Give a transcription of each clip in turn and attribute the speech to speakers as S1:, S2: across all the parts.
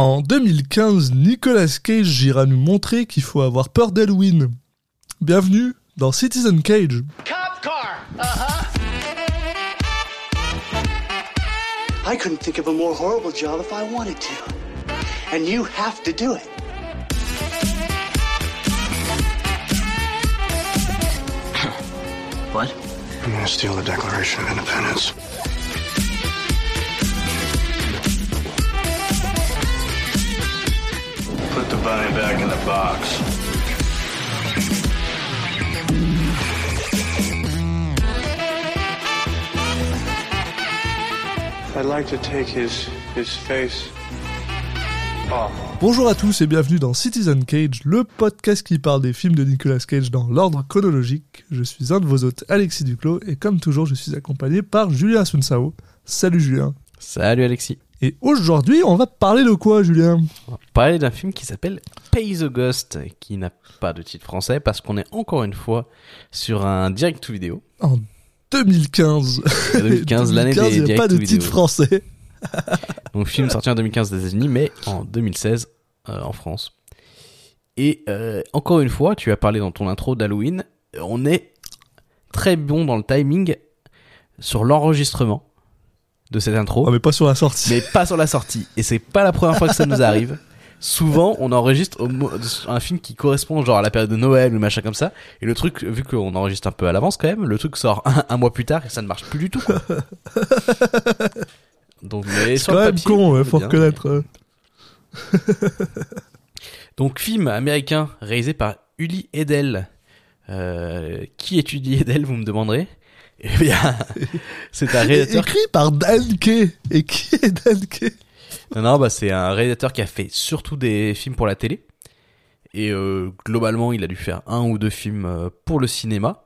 S1: En 2015, Nicolas Cage ira nous montrer qu'il faut avoir peur d'Halloween. Bienvenue dans Citizen Cage.
S2: Cop car. Uh huh. I couldn't think of a more horrible job if I wanted to. And you have to do it.
S3: What?
S4: I'm gonna steal the Declaration of Independence.
S5: Put the bunny back in the box.
S4: I'd like to take his his face off.
S1: Bonjour à tous et bienvenue dans Citizen Cage, le podcast qui parle des films de Nicolas Cage dans l'ordre chronologique. Je suis un de vos hôtes, Alexis Duclos, et comme toujours, je suis accompagné par Julien Sunsao. Salut Julien.
S6: Salut Alexis.
S1: Et aujourd'hui, on va parler de quoi, Julien?
S6: On va parler d'un film qui s'appelle Pay the Ghost, qui n'a pas de titre français parce qu'on est encore une fois sur un direct to vidéo.
S1: En 2015.
S6: 2015, l'année des
S1: il n'y a pas de titre
S6: vidéo.
S1: français.
S6: Donc film sorti en 2015 aux États-Unis, mais en 2016 euh, en France. Et euh, encore une fois, tu as parlé dans ton intro d'Halloween, on est très bon dans le timing sur l'enregistrement de cette intro.
S1: Oh, mais pas sur la sortie.
S6: mais pas sur la sortie. Et c'est pas la première fois que ça nous arrive. Souvent, on enregistre un film qui correspond genre à la période de Noël ou machin comme ça. Et le truc, vu qu'on enregistre un peu à l'avance quand même, le truc sort un, un mois plus tard et ça ne marche plus du tout. Quoi. Donc, mais sur
S1: quand
S6: le
S1: même
S6: papier,
S1: con, ouais,
S6: c'est
S1: faut
S6: bien.
S1: reconnaître. euh.
S6: Donc, film américain réalisé par Uli Edel. Euh, qui est Uli Edel, vous me demanderez? Eh bien, c'est un réalisateur
S1: écrit par Dan Kay. Et qui est Dan Kay?
S6: Non, bah c'est un réalisateur qui a fait surtout des films pour la télé. Et euh, globalement, il a dû faire un ou deux films euh, pour le cinéma.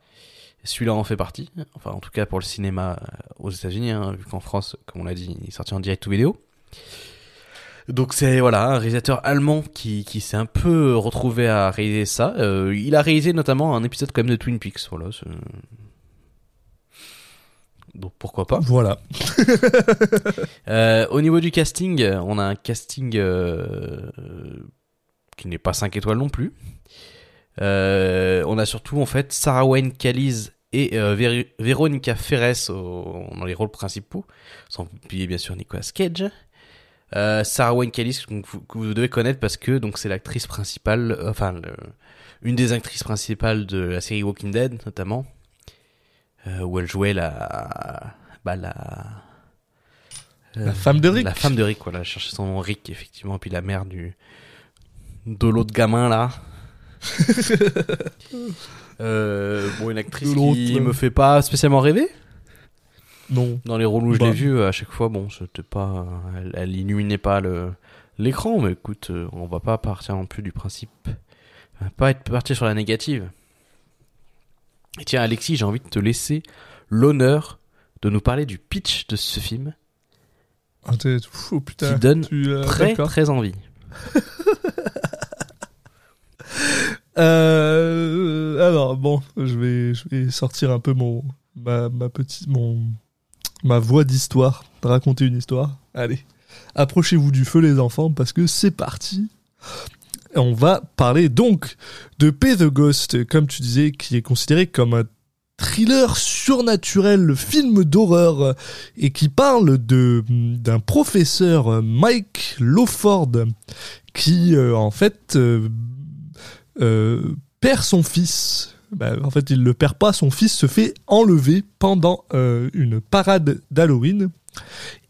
S6: Celui-là en fait partie. Enfin, en tout cas pour le cinéma euh, aux États-Unis, hein, vu qu'en France, comme on l'a dit, il est sorti en direct ou vidéo. Donc c'est voilà un réalisateur allemand qui, qui s'est un peu retrouvé à réaliser ça. Euh, il a réalisé notamment un épisode quand même de Twin Peaks. Voilà. Donc pourquoi pas.
S1: Voilà.
S6: Euh, au niveau du casting, on a un casting euh, qui n'est pas 5 étoiles non plus. Euh, on a surtout en fait Sarah Wayne Callies et Vér- Véronica Ferres au- dans les rôles principaux, sans oublier bien sûr Nicolas Cage. Sarah Wayne Callies vous- que vous devez connaître parce que donc c'est l'actrice principale, enfin le- une des actrices principales de la série Walking Dead notamment, où elle jouait la, bah la
S1: La femme de Rick.
S6: La femme de Rick, voilà, je cherchais son nom Rick, effectivement, puis la mère du de l'autre gamin là. euh, bon, une actrice qui me fait pas spécialement rêver.
S1: Non.
S6: Dans les rôles où je
S1: Bah.
S6: l'ai vu, à chaque fois, bon, c'était pas, elle, elle illuminait pas le l'écran, mais écoute, euh, on va pas partir non plus du principe, on va pas être parti sur la négative. Et tiens, Alexis, j'ai envie de te laisser l'honneur de nous parler du pitch de ce film,
S1: t'es- oh, putain.
S6: qui donne
S1: Tu, euh,
S6: très très envie.
S1: Euh, alors bon, je vais, je vais sortir un peu mon, ma, ma petite, mon, ma voix d'histoire, de raconter une histoire. Allez, approchez-vous du feu les enfants parce que c'est parti. On va parler donc de Pay the Ghost, comme tu disais, qui est considéré comme un thriller surnaturel, film d'horreur, et qui parle de d'un professeur euh, Mike Lawford qui euh, en fait euh, perd son fils. Bah, en fait, il le perd pas, son fils se fait enlever pendant une parade d'Halloween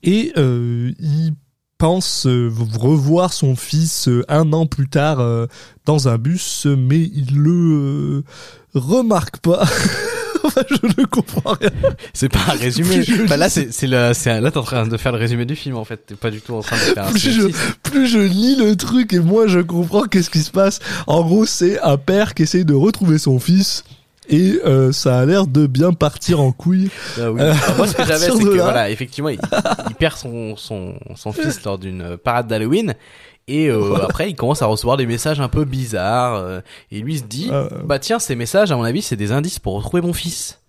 S1: et il pense euh, revoir son fils euh, un an plus tard euh, dans un bus, mais il le remarque pas. enfin, je ne comprends rien.
S6: C'est pas un résumé.
S1: Je
S6: Enfin, là, c'est, c'est le, c'est, là, t'es en train de faire le résumé du film, en fait. T'es pas du tout en train de faire un
S1: je, plus je lis le truc et moi je comprends qu'est-ce qui se passe. En gros, c'est un père qui essaye de retrouver son fils et euh, ça a l'air de bien partir en couille.
S6: Ah oui.
S1: Euh,
S6: moi, ce que j'avais, c'est que,
S1: là-
S6: voilà, effectivement, il, il perd son, son, son fils lors d'une parade d'Halloween. Et euh, après, il commence à recevoir des messages un peu bizarres. euh, et lui se dit,
S1: Euh.
S6: bah tiens, ces messages, à mon avis, c'est des indices pour retrouver mon fils.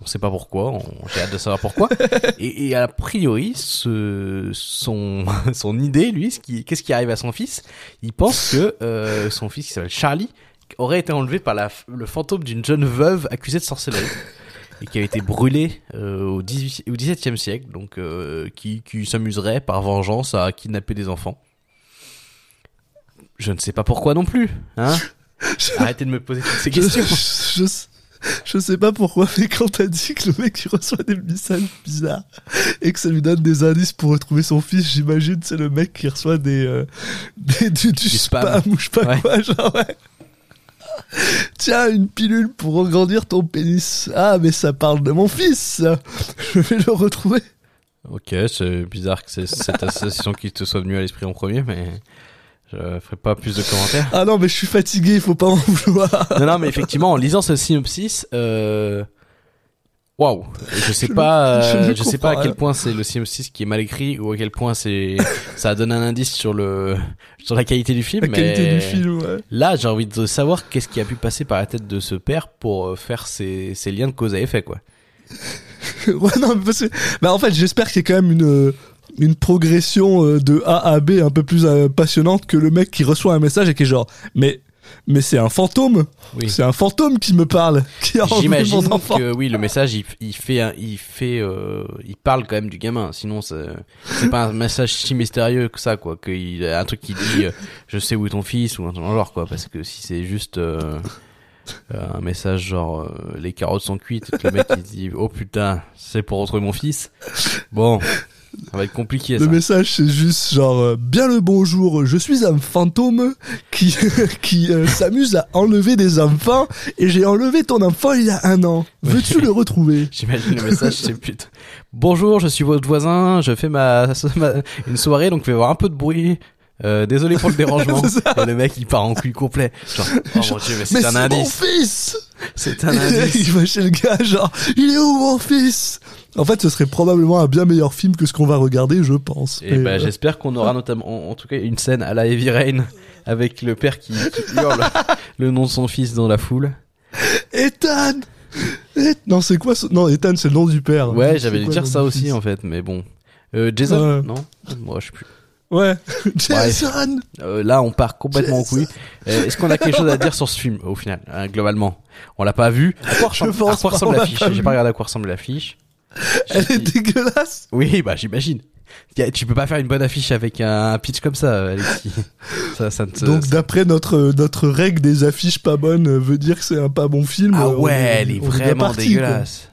S6: On sait pas pourquoi. on- J'ai hâte de savoir pourquoi. et, et a priori, ce, son, son idée, lui, ce qui, qu'est-ce qui arrive à son fils? Il pense que euh, son fils, qui s'appelle Charlie, aurait été enlevé par la, le fantôme d'une jeune veuve accusée de sorcellerie et qui a été brûlée euh, au, 18, au 17e siècle, donc euh, qui, qui s'amuserait par vengeance à kidnapper des enfants. Je ne sais pas pourquoi non plus, hein Arrêtez de me poser toutes ces
S1: Je,
S6: questions.
S1: je, je sais pas pourquoi, mais quand t'as dit que le mec il reçoit des messages bizarres et que ça lui donne des indices pour retrouver son fils, j'imagine c'est le mec qui reçoit des, euh, des du, du
S6: spam.
S1: spam. ou je sais pas
S6: Ouais.
S1: quoi, genre ouais. Tiens, une pilule pour agrandir ton pénis. Ah, mais ça parle de mon fils. Je vais le retrouver.
S6: Ok, c'est bizarre que c'est cette association qui te soit venue à l'esprit en premier, mais je ferai pas plus de commentaires.
S1: Ah non, mais je suis fatigué, il faut pas m'en vouloir.
S6: Non, non, mais effectivement, en lisant ce synopsis, euh... waouh, je sais pas,
S1: je
S6: euh, je sais pas à quel
S1: rien.
S6: point c'est le synopsis qui est mal écrit ou à quel point c'est ça donne un indice sur le sur la qualité du film.
S1: La
S6: mais
S1: qualité du film, ouais.
S6: Là, j'ai envie de savoir qu'est-ce qui a pu passer par la tête de ce père pour euh, faire ces, ces liens de cause à effet, quoi.
S1: ouais, non, mais parce que, bah, en fait, j'espère qu'il y a quand même une, euh, une progression de A à B un peu plus passionnante que le mec qui reçoit un message et qui est genre, mais, mais c'est un fantôme.
S6: Oui.
S1: C'est un fantôme qui me parle,
S6: J'imagine que oui, le message, il, il fait, un- il fait, euh, il parle quand même du gamin. Sinon, c'est pas un message si mystérieux que ça, quoi. Qu'il a un truc qui dit, euh, je sais où est ton fils ou un truc genre, quoi. Parce que si c'est juste euh, un message genre, les carottes sont cuites, le mec il dit, oh putain, c'est pour retrouver mon fils. Bon, ça va être compliqué.
S1: Le
S6: Ça.
S1: message, c'est juste genre, euh, bien le bonjour, je suis un fantôme qui, qui euh, s'amuse à enlever des enfants et j'ai enlevé ton enfant il y a un an. Veux-tu le retrouver?
S6: J'imagine le message, c'est putain. Bonjour, je suis votre voisin, je fais ma, ma- une soirée, donc il va y avoir un peu de bruit. Euh, désolé pour le dérangement. Et le mec, il part en couille complet. Genre, oh mon dieu, mais c'est un
S1: c'est mon
S6: indice.
S1: fils
S6: C'est un indice.
S1: il va chez le gars, genre, il est où mon fils? En fait, ce serait probablement un bien meilleur film que ce qu'on va regarder, je pense.
S6: Et
S1: Mais,
S6: bah,
S1: euh,
S6: j'espère qu'on aura notamment, en, en tout cas, une scène à la Heavy Rain avec le père qui, qui hurle le nom de son fils dans la foule.
S1: Ethan Et- Non, c'est quoi ce... Non, Ethan, c'est le nom du père.
S6: Ouais, j'avais dû dire ça aussi
S1: fils?
S6: en fait, mais bon. Euh, Jason, non? Moi, je sais plus.
S1: Ouais. Jason
S6: Euh, là, on part complètement en couille. Euh, Est-ce qu'on a quelque chose à dire sur ce film au final, hein, globalement? On l'a pas vu. À quoi ressemble,
S1: pense
S6: à quoi ressemble l'affiche J'ai pas regardé à quoi ressemble l'affiche.
S1: Elle est dégueulasse
S6: Oui, bah j'imagine. Tu peux pas faire une bonne affiche avec un pitch comme ça, Alexis. Ça, ça
S1: Donc, d'après notre, notre règle des affiches pas bonnes, euh, veut dire que c'est un pas bon film.
S6: Ah
S1: on
S6: ouais,
S1: est-
S6: elle est vraiment
S1: parti,
S6: dégueulasse.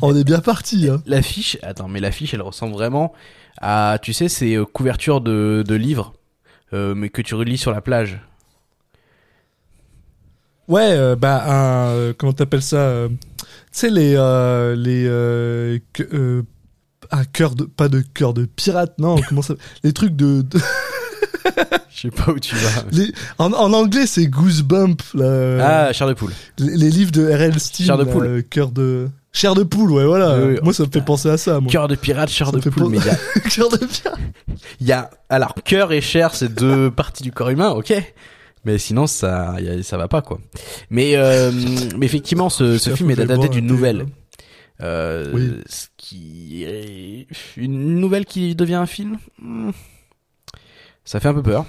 S1: quoi. On est bien parti, hein.
S6: L'affiche, attends, mais l'affiche, elle ressemble vraiment à, tu sais, ces euh, couvertures de, de livres, euh, mais que tu relis sur la plage.
S1: Ouais, euh, bah, un. euh, comment t'appelles ça Tu sais, les. les. que- un cœur de. Pas de cœur de pirate, non, comment ça. Les trucs de. de-
S6: Je sais pas où tu vas.
S1: les, en, en anglais, c'est Goosebump, là.
S6: Ah, chair de poule.
S1: les, les livres de R.L. Stein.
S6: Chair de poule.
S1: Cœur de. Chair de poule, ouais, voilà.
S6: Oui, oui.
S1: Moi, ça me fait penser à ça, moi.
S6: Cœur de pirate, chair
S1: Ça
S6: de poule. Mais il y a,
S1: Cœur de pirate.
S6: il y a, alors, cœur et chair, c'est deux parties du corps humain, ok. Mais sinon, ça, a- ça va pas, quoi. Mais, euh, mais effectivement, ce, film est adapté d'une
S1: un
S6: nouvelle. Euh,
S1: Oui.
S6: Ce qui est une nouvelle qui devient un film. Hmm. Ça fait un peu peur.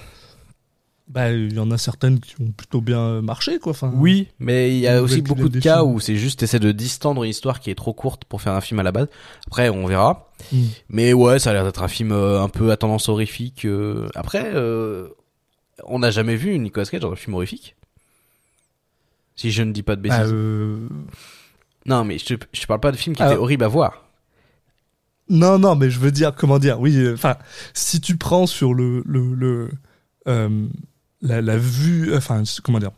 S1: Bah, il y en a certaines qui ont plutôt bien marché, quoi. Enfin,
S6: Oui, mais il y a aussi beaucoup de cas
S1: films.
S6: où c'est juste essayer de distendre une histoire qui est trop courte pour faire un film à la base. Après, on verra.
S1: Mm.
S6: Mais ouais, ça a l'air d'être un film euh, un peu à tendance horrifique. euh. Après, euh, on n'a jamais vu Nicolas Cage dans un film horrifique. Si je ne dis pas de bêtises.
S1: Bah, euh,
S6: Non, mais je te, je te parle pas de film qui
S1: Ah.
S6: était horrible à voir.
S1: Non, non, mais je veux dire, comment dire, oui, enfin, si tu prends sur le, le, le euh, la, la vue, enfin, comment dire,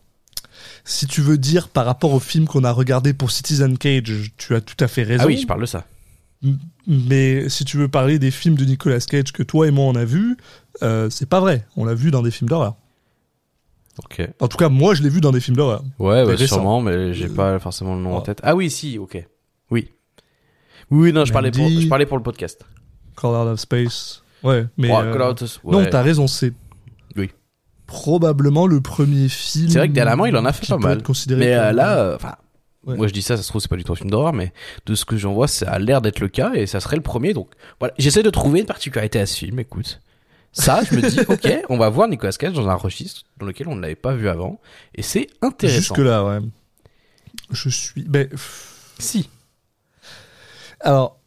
S1: si tu veux dire par rapport au film qu'on a regardé pour Citizen Cage, tu as tout à fait raison.
S6: Ah oui, je parle de ça.
S1: Mais si tu veux parler des films de Nicolas Cage que toi et moi on a vu, euh, c'est pas vrai. On l'a vu dans des films d'horreur.
S6: Ok.
S1: En tout cas, moi je l'ai vu dans des films d'horreur.
S6: Ouais, ouais sûrement, mais j'ai pas forcément le nom en
S1: Oh.
S6: tête. Ah oui, si, ok. Oui. Oui, non, je parlais, pour,
S1: Mandy.
S6: je parlais pour le podcast.
S1: Call Out of Space. Ouais, mais.
S6: Ouais,
S1: euh, Non, t'as raison, c'est. Probablement le premier film.
S6: C'est vrai que dernièrement, il en a fait pas mal. Mais euh, là, euh, enfin,
S1: Ouais.
S6: Moi je dis ça, ça se trouve c'est pas du tout un film d'horreur, mais de ce que j'en vois, ça a l'air d'être le cas et ça serait le premier. Donc voilà, j'essaie de trouver une particularité à ce film. Écoute, ça, je me dis, ok, on va voir Nicolas Cage dans un registre dans lequel on ne l'avait pas vu avant et c'est intéressant.
S1: Jusque là, ouais. Je suis. Ben,
S6: Si.
S1: alors,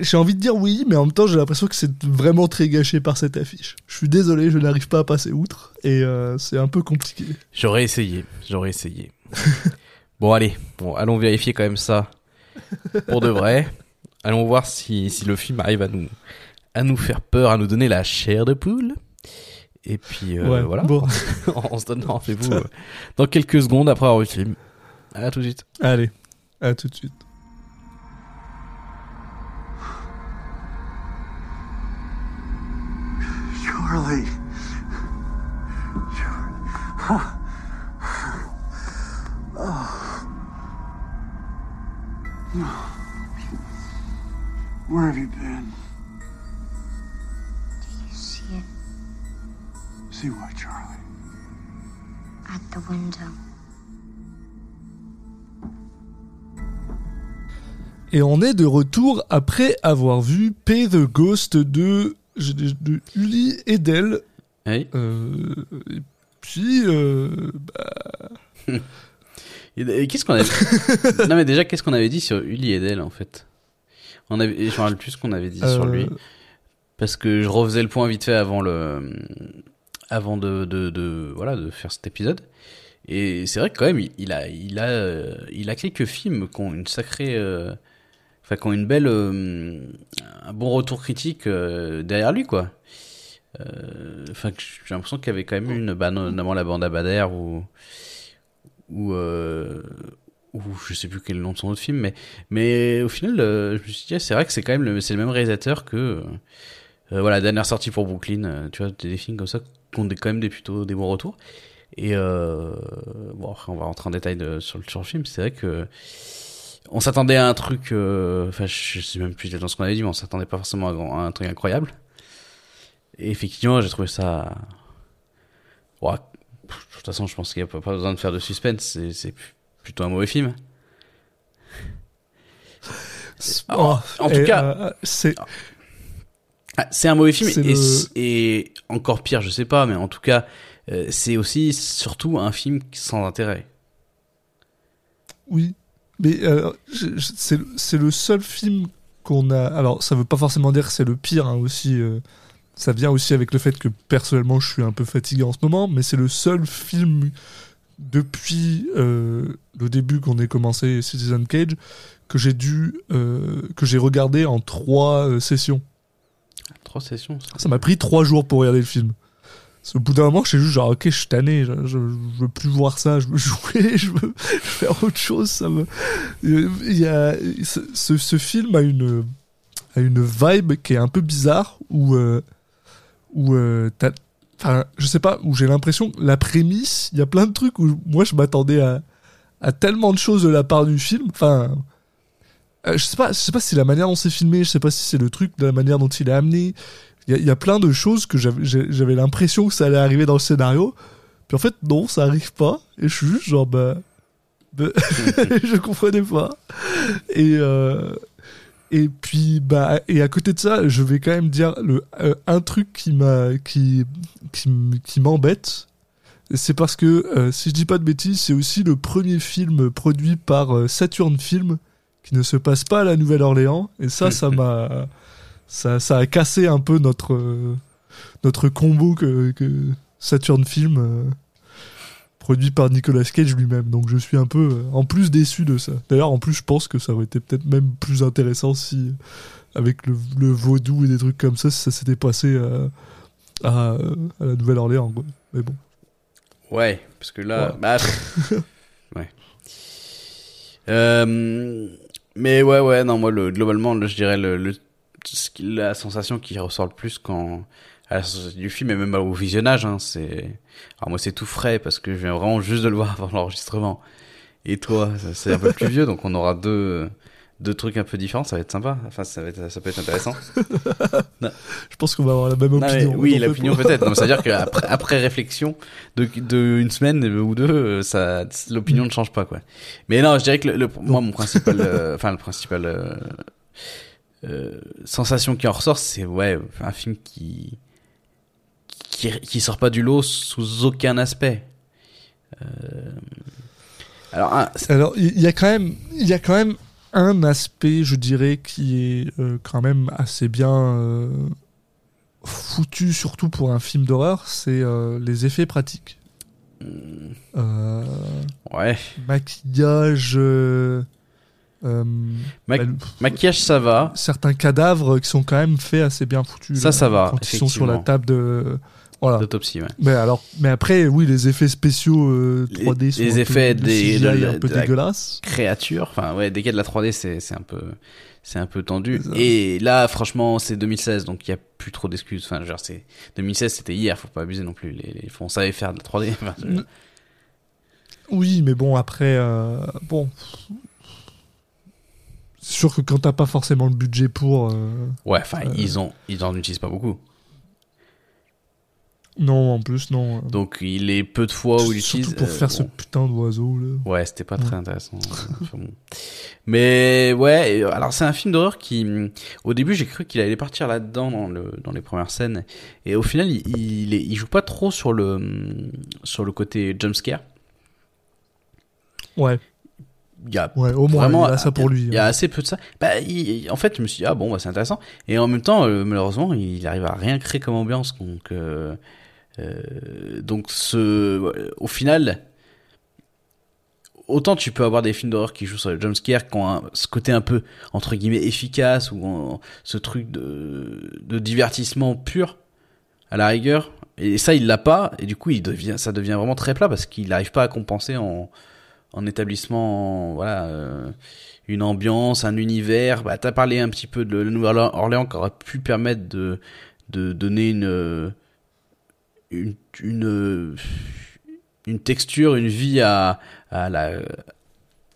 S1: j'ai envie de dire oui, mais en même temps, j'ai l'impression que c'est vraiment très gâché par cette affiche. Je suis désolé, je n'arrive pas à passer outre et euh, c'est un peu compliqué.
S6: J'aurais essayé, j'aurais essayé. bon allez, bon, allons vérifier quand même ça pour de vrai. Allons voir si, si le film arrive à nous à nous faire peur, à nous donner la chair de poule. Et puis euh,
S1: ouais,
S6: voilà,
S1: Bon,
S6: on se donne rendez-vous euh, dans quelques secondes après avoir vu le film. À tout de suite.
S1: allez, à tout de suite.
S2: Charlie. Where have you been?
S3: You see it?
S2: See what, Charlie?
S3: at the window.
S1: Et on est de retour après avoir vu Pay the Ghost de, de Uli Edel.
S6: Hey.
S1: Euh, et puis, euh,
S6: Et- et Qu'est-ce qu'on avait Non mais déjà qu'est-ce qu'on avait dit sur Uli Edel en fait? On avait, je me rappelle plus ce qu'on avait dit sur
S1: euh,
S6: lui. parce que je refaisais le point vite fait avant le avant de, de, de voilà de faire cet épisode et c'est vrai que quand même il, il a il a euh, il a quelques films qui ont une sacrée euh, enfin qui ont une belle euh, un bon retour critique euh, derrière lui quoi Euh, enfin j'ai l'impression qu'il y avait quand même une bah, notamment la bande à Bader ou ou ou je sais plus quel est le nom de son autre film mais mais au final je me suis dit ah, c'est vrai que c'est quand même le, c'est le même réalisateur que euh, voilà, dernière sortie pour Brooklyn, tu vois, des, films comme ça qui ont des, quand même des plutôt des bons retours. Et euh, bon, après, on va rentrer en détail sur, le, sur le film. C'est vrai que on s'attendait à un truc, euh, enfin, je sais même plus dans ce qu'on avait dit, mais on s'attendait pas forcément à, un truc incroyable. Et effectivement, j'ai trouvé ça. Ouais, de toute façon, je pense qu'il n'y a pas, besoin de faire de suspense. C'est, plutôt un mauvais film.
S1: oh,
S6: en tout cas-
S1: euh, c'est
S6: Ah, c'est un mauvais film et,
S1: le-
S6: et encore pire, je sais pas, mais en tout cas, euh, c'est aussi surtout un film sans intérêt.
S1: Oui, mais euh, c'est c'est le seul film qu'on a. Alors, ça veut pas forcément dire que c'est le pire hein, aussi. euh, ça vient aussi avec le fait que personnellement, je suis un peu fatigué en ce moment, mais c'est le seul film depuis euh, le début qu'on ait commencé Citizen Cage que j'ai dû euh, que j'ai regardé en trois euh, sessions.
S6: Trois sessions. ça.
S1: Ça m'a pris trois jours pour regarder le film. Qu'au bout d'un moment, j'étais juste genre, ok, je suis tanné, je, je, je veux plus voir ça, je veux jouer, je veux faire autre chose. Ça me... Il y a... ce, ce- film a une, a une vibe qui est un peu bizarre, où, euh, où euh, enfin, je sais pas, où j'ai l'impression que la prémisse, il y a plein de trucs où moi je m'attendais à, à tellement de choses de la part du film. Enfin, euh, je sais pas, je sais pas si la manière dont c'est filmé, je sais pas si c'est le truc de la manière dont il est amené. Il y, a- il y a plein de choses que j'avais l'impression que ça allait arriver dans le scénario. Puis en fait, non, ça arrive pas. Et je suis juste genre, bah. bah, je comprenais pas. Et, euh, et puis, bah, et à côté de ça, je vais quand même dire le, euh, un truc qui m'a, qui, qui, qui m'embête. C'est parce que, euh, si je dis pas de bêtises, c'est aussi le premier film produit par euh, Saturn Film qui ne se passe pas à la Nouvelle-Orléans. Et ça, ça m'a, ça, ça a cassé un peu notre, euh, notre combo que, que Saturn Film euh, produit par Nicolas Cage lui-même. Donc je suis un peu, euh, en plus déçu de ça. D'ailleurs, en plus, je pense que ça aurait été peut-être même plus intéressant si, avec le, le vaudou et des trucs comme ça, si ça s'était passé à, à la Nouvelle-Orléans. Mais bon.
S6: Ouais, parce que là,
S1: Ouais.
S6: bah, ouais. Euh, mais ouais, ouais, non, moi, le, globalement, le- je dirais le, le, ce qui- la sensation qui ressort le plus quand à la sortie du film et même au visionnage, hein, c'est, alors moi, c'est tout frais parce que je viens vraiment juste de le voir avant l'enregistrement. Et toi, c'est un peu plus vieux, donc on aura deux, deux trucs un peu différents, ça va être sympa. Enfin, ça, va être, ça peut être intéressant.
S1: Je pense qu'on va avoir la même
S6: Non,
S1: opinion.
S6: oui, l'opinion peut-être. C'est-à-dire qu'après après réflexion de, de une semaine ou deux, ça, l'opinion ne change pas, quoi. Mais non, je dirais que le, le- moi, mon principal, euh, enfin, le principal euh, euh, sensation qui en ressort, c'est ouais, un film qui, qui qui sort pas du lot sous aucun aspect. Euh, alors, un-
S1: Alors, il y, a quand même, il y a quand même un aspect, je dirais, qui est euh, quand même assez bien foutu, surtout pour un film d'horreur, c'est les effets pratiques. Euh,
S6: ouais,
S1: maquillage, euh, euh,
S6: Ma-
S1: bah,
S6: maquillage, ça va.
S1: certains cadavres qui sont quand même faits assez bien foutus.
S6: Ça,
S1: là,
S6: ça va,
S1: Quand ils sont sur la table de, voilà.
S6: D'autopsie, ouais.
S1: Mais alors, mais après, oui, les effets spéciaux euh, 3D
S6: Les-
S1: sont
S6: les
S1: peu-
S6: effets
S1: le
S6: des- de
S1: est
S6: la-
S1: un peu
S6: de la-
S1: dégueulasse.
S6: créature. Enfin, ouais, dès qu'il y a de la 3D, c'est un peu c'est un peu tendu. Et là, franchement, c'est 2016, donc il y a plus trop d'excuses. Enfin, genre, c'est 2016, c'était hier, faut pas abuser non plus. Les, les, on savait faire de la 3D. Enfin, je-
S1: Mm. Oui, mais bon, après, euh, bon. C'est sûr que quand t'as pas forcément le budget pour. euh,
S6: Ouais, enfin,
S1: Euh.
S6: ils ont ils en utilisent pas beaucoup.
S1: Non, en plus, non. euh,
S6: Donc, il est peu de fois où ils
S1: Surtout
S6: utilisent.
S1: pour
S6: euh,
S1: faire ce
S6: bon.
S1: putain d'oiseau, là.
S6: Ouais, c'était pas
S1: Ouais.
S6: très intéressant. Enfin, bon. Mais ouais, euh, alors c'est un film d'horreur qui, hum, au début, j'ai cru qu'il allait partir là-dedans dans le dans les premières scènes, et au final, il il, joue pas trop sur le hum, sur le côté jumpscare.
S1: Ouais,
S6: Il y a
S1: ouais, au moins,
S6: vraiment
S1: il a ça pour lui.
S6: Il y a assez peu de ça. Bah, il- en fait, je me suis dit ah bon, bah, c'est intéressant. Et en même temps, euh, malheureusement, il arrive à rien créer comme ambiance. Donc, euh, euh, donc ce, au final, autant tu peux avoir des films d'horreur qui jouent sur le jumpscare, qui ont un- ce côté un peu entre guillemets efficace ou en- ce truc de, de divertissement pur à la rigueur. Et ça, il l'a pas. Et du coup, il devient, ça devient vraiment très plat parce qu'il n'arrive pas à compenser en en établissement, voilà, euh, une ambiance, un univers. Bah, t'as parlé un petit peu de la Nouvelle-Orléans qui aurait pu permettre de, de donner une, euh, une, une, euh, une texture, une vie à, à la,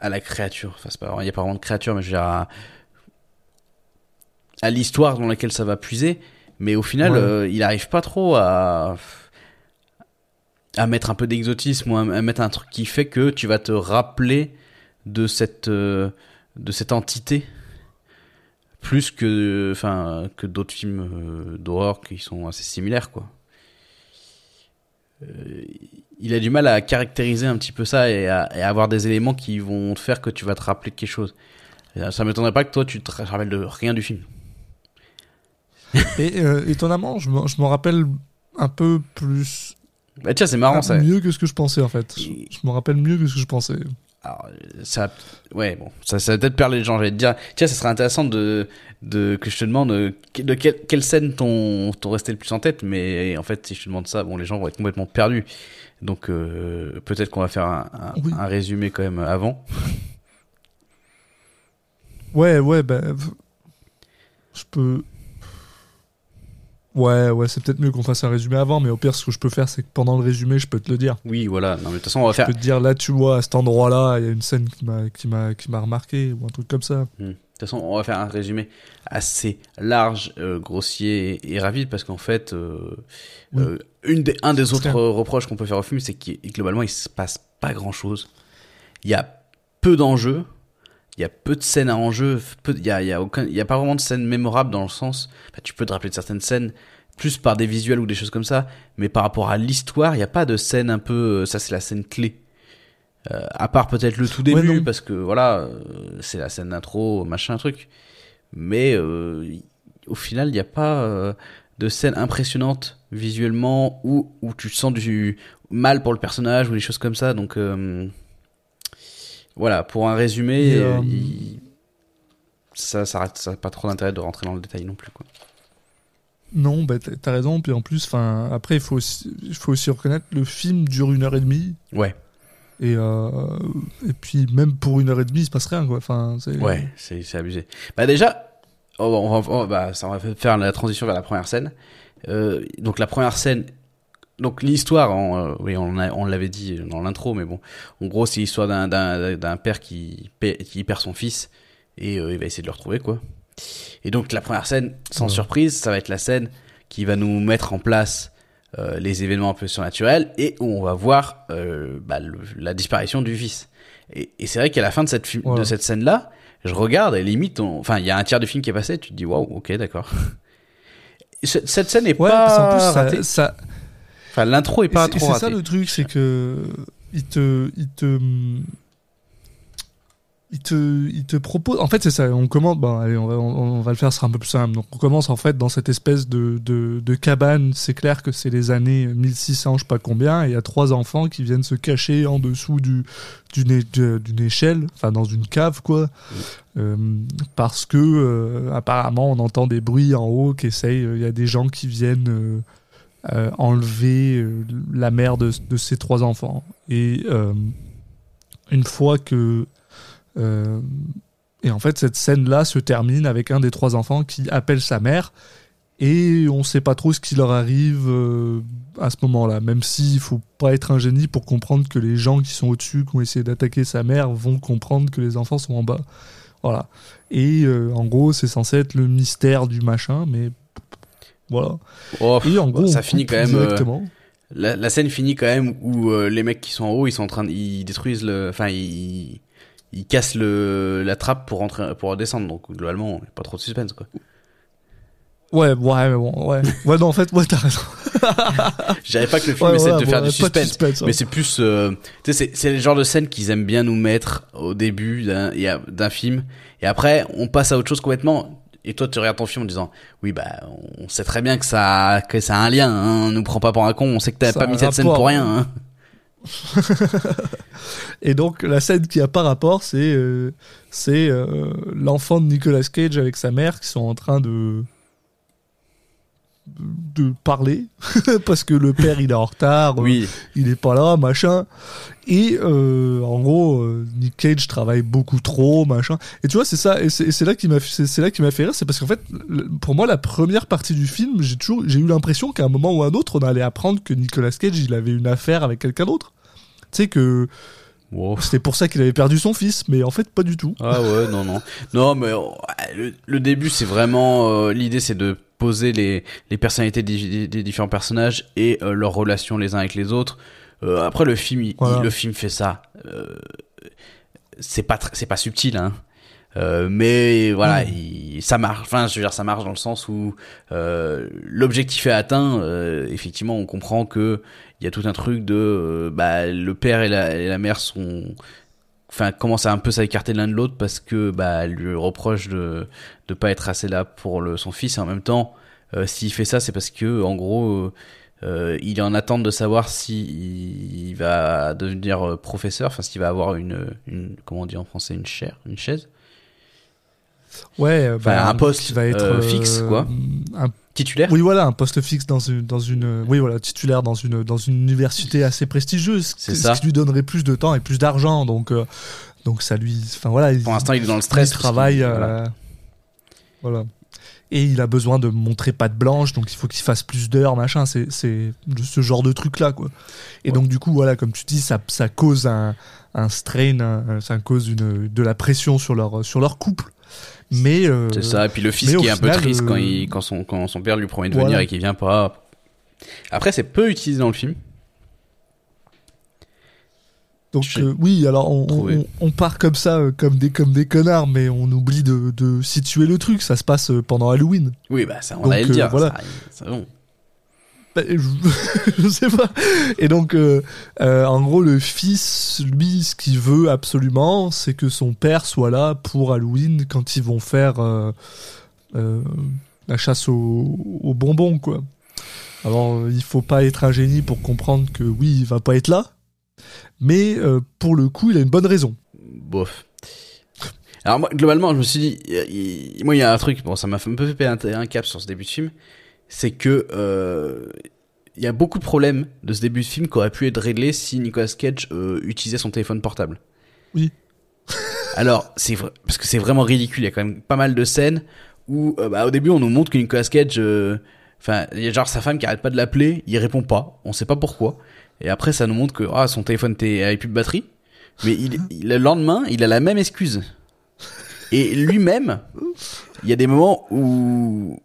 S6: à la créature. Enfin, c'est pas, il y a pas vraiment de créature, mais je veux dire, à, à l'histoire dans laquelle ça va puiser. Mais au final,
S1: Ouais.
S6: euh, il arrive pas trop à, à mettre un peu d'exotisme ou à, mettre un truc qui fait que tu vas te rappeler de cette euh, de cette entité plus que enfin que d'autres films euh, d'horreur qui sont assez similaires quoi. Euh, il a du mal à caractériser un petit peu ça et à, et avoir des éléments qui vont faire que tu vas te rappeler de quelque chose. Et Ça m'étonnerait pas que toi tu te rappelles de rien du film.
S1: Et euh, étonnamment, je me, je me rappelle un peu plus.
S6: Bah tiens c'est marrant
S1: ah,
S6: ça.
S1: mieux que ce que je pensais, en fait. Je, me rappelle mieux que ce que je pensais.
S6: Alors, ça, ouais, bon, ça, ça va peut-être perdre les gens. J'allais te dire, tiens, ça serait intéressant de, de que je te demande euh, de quelle, quelle scène t'ont, t'ont resté le plus en tête. Mais en fait, si je te demande ça, bon, les gens vont être complètement perdus. Donc, euh, peut-être qu'on va faire un, un,
S1: Oui.
S6: un résumé quand même avant.
S1: Ouais, ouais, ben. je peux. Ouais, ouais, c'est peut-être mieux qu'on fasse un résumé avant, mais au pire, ce que je peux faire, c'est que pendant le résumé, je peux te le dire.
S6: Oui, voilà. Non, mais de toute façon, on va
S1: Je
S6: faire.
S1: peux te dire, là, tu vois, à cet endroit-là, il y a une scène qui m'a, qui m'a, qui m'a remarqué, ou un truc comme ça.
S6: Hmm. De toute façon, on va faire un résumé assez large, euh, grossier et, et rapide parce qu'en fait, euh,
S1: Oui.
S6: euh, une des, un des autres reproches qu'on peut faire au film, c'est qu'il globalement il se passe pas grand chose. Il y a peu d'enjeux, il y a peu de scènes à enjeu, il y a, il y a aucun, il y a pas vraiment de scènes mémorables dans le sens, bah, tu peux te rappeler de certaines scènes plus par des visuels ou des choses comme ça, mais par rapport à l'histoire, il n'y a pas de scène un peu, euh, ça c'est la scène clé. Euh, à part peut-être le tout début, parce que voilà, euh, c'est la scène d'intro, machin truc. Mais euh, au final, il n'y a pas euh, de scène impressionnante visuellement où, où tu sens du mal pour le personnage ou des choses comme ça. Donc euh, voilà, pour un résumé, euh,
S1: euh,
S6: il- ça ça n'a pas trop d'intérêt de rentrer dans le détail non plus. Quoi.
S1: Non, bah, t'as raison, puis en plus, enfin, après, il faut aussi, faut aussi reconnaître, le film dure une heure et demie,
S6: Ouais,
S1: et, euh, et puis même pour une heure et demie, il se passe rien, quoi. Enfin,
S6: ouais, c'est c'est abusé. Bah déjà, oh, on va, bah, ça on va faire la transition vers la première scène. Euh, donc la première scène, donc l'histoire, en, euh, oui, on, a- on l'avait dit dans l'intro, mais bon, en gros, c'est l'histoire d'un- d'un d'un père qui, paie- qui perd son fils et euh, il va essayer de le retrouver quoi. Et donc la première scène, sans
S1: Ouais.
S6: surprise, ça va être la scène qui va nous mettre en place euh, les événements un peu surnaturels et où on va voir bah, le- la disparition du fils. Et, et c'est vrai qu'à la fin de cette, de scène-là, je regarde et limite, on- enfin, il y a un tiers du film qui est passé, tu te dis waouh, ok, d'accord. Et ce- Cette scène est
S1: Ouais,
S6: pas
S1: ça- ça,
S6: Enfin, l'intro est pas trop
S1: C'est ça le truc, c'est que il te, il te, il te, il te propose. En fait, c'est ça. On commence. Bon, allez, on va, on, on va le faire. Ce sera un peu plus simple. Donc, on commence en fait dans cette espèce de, de, de cabane. C'est clair que c'est les années 1600, je sais pas combien. Et il y a trois enfants qui viennent se cacher en dessous du, d'une, échelle, enfin dans une cave, quoi. Euh, parce que euh, apparemment, on entend des bruits en haut qui essayent. Il y a des gens qui viennent. euh, euh, enlever euh, la mère de, de ses trois enfants. Et euh, une fois que... et en fait, cette scène-là se termine avec un des trois enfants qui appelle sa mère. Et on sait pas trop ce qui leur arrive à ce moment-là. Même s'il faut pas être un génie pour comprendre que les gens qui sont au-dessus, qui ont essayé d'attaquer sa mère, vont comprendre que les enfants sont en bas. Voilà. Et en gros, c'est censé être le mystère du machin, mais voilà.
S6: Oh,
S1: Et en gros,
S6: ça finit quand même. euh,
S1: directement.
S6: la, la scène finit quand même où euh, les mecs qui sont en haut, ils sont en train, de, ils détruisent le, enfin ils, ils cassent le la trappe pour rentrer, pour redescendre. Donc globalement, pas trop de suspense quoi.
S1: Ouais, ouais, mais bon, ouais. Ouais, non, en fait, ouais, t'as raison.
S6: Je dirais pas que le film
S1: Ouais,
S6: essaie de faire du suspense,
S1: suspense, hein.
S6: mais c'est plus, euh, tu sais, c'est le genre de scène qu'ils aiment bien nous mettre au début d'un film, et après on passe à autre chose complètement. Et toi, tu regardes ton film en disant, oui, bah, on sait très bien que ça, que ça a un lien. Hein, on nous prend pas pour un con. On sait que t'as pas mis cette scène pour rien. Hein.
S1: Et donc, la scène qui a pas rapport, c'est euh, c'est euh, l'enfant de Nicolas Cage avec sa mère qui sont en train de de parler parce que le père il est en retard
S6: Oui.
S1: il est pas là machin et euh, en gros euh, Nick Cage travaille beaucoup trop machin et tu vois c'est ça et c'est là qui m'a c'est là qui m'a fait rire c'est parce qu'en fait pour moi la première partie du film j'ai toujours j'ai eu l'impression qu'à un moment ou à un autre on allait apprendre que Nicolas Cage il avait une affaire avec quelqu'un d'autre tu sais que
S6: Wow.
S1: c'était pour ça qu'il avait perdu son fils mais en fait pas du tout
S6: Ah ouais, non, non. Non, mais oh, le, le début, c'est vraiment... euh, L'idée, c'est de les, les personnalités des, des différents personnages et euh, leurs relations les uns avec les autres. Euh, après, le film, il-
S1: Voilà.
S6: il- le film fait ça. Euh, c'est pas, c'est pas subtil, hein. Mais voilà,
S1: Mm.
S6: il- ça marche. Enfin, je veux dire, ça marche dans le sens où l'objectif est atteint. effectivement, on comprend que il y a tout un truc de bah, le père et la, et la mère sont enfin commencent à un peu s'écarter l'un de l'autre parce que bah elle lui reproche de de pas être assez là pour le son fils et en même temps euh, s'il fait ça c'est parce que en gros euh, euh, il est en attente de savoir si il va devenir euh, professeur enfin s'il va avoir une une comment on dit en français une chaire une chaise
S1: ouais euh,
S6: Enfin, un poste,
S1: qui va être
S6: euh, fixe, quoi.
S1: un
S6: titulaire
S1: Oui, voilà, un poste fixe dans une, dans une, oui, voilà, titulaire dans une, dans une université assez prestigieuse,
S6: C'est
S1: ce
S6: ça.
S1: qui lui donnerait plus de temps et plus d'argent, donc, euh, donc ça lui, enfin voilà, il,
S6: pour l'instant il est dans le stress
S1: il travaille, euh,
S6: voilà.
S1: voilà. et il a besoin de montrer patte blanche, donc il faut qu'il fasse plus d'heures, machin, c'est, ce genre de truc là, quoi. Et donc du coup, voilà, comme tu dis, ça, ça cause un, un strain, un- ça cause une, de la pression sur leur, sur leur couple, mais euh,
S6: C'est ça, et puis le fils qui est un peu triste quand,
S1: euh,
S6: il, quand, son, quand son père lui promet de venir et qu'il vient pas. Après, c'est peu utilisé dans le film.
S1: Donc euh, oui, alors on,
S6: trouvé.
S1: on, on part comme ça, euh, comme des comme des connards, mais on oublie de, de situer le truc. Ça se passe pendant Halloween.
S6: Oui, bah ça, on
S1: Donc,
S6: allait le
S1: euh,
S6: dire.
S1: voilà.
S6: ça, bon.
S1: Bah, je, sais pas. Et donc, euh, euh, en gros, le fils, lui, ce qu'il veut absolument, c'est que son père soit là pour Halloween quand ils vont faire euh, la chasse aux, bonbons, quoi. Alors, il faut pas être un génie pour comprendre que oui, il va pas être là. Mais pour le coup, il a une bonne raison.
S6: Bof. Alors moi, globalement, je me suis dit, moi, il y a un truc, bon, ça m'a un peu fait un, un cap sur ce début de film, c'est que euh, il y a beaucoup de problèmes de ce début de film qui auraient pu être réglés si Nicolas Cage euh, utilisait son téléphone portable.
S1: Oui.
S6: Alors, c'est vrai, parce que c'est vraiment ridicule. Il y a quand même pas mal de scènes où, euh, bah, au début, on nous montre que Nicolas Cage, euh, enfin, il y a genre sa femme qui arrête pas de l'appeler, il répond pas, on sait pas pourquoi. Et après, ça nous montre que ah, son téléphone était avait plus de batterie. Mais il, il- le lendemain, il a la même excuse. Et lui-même, il y a des moments où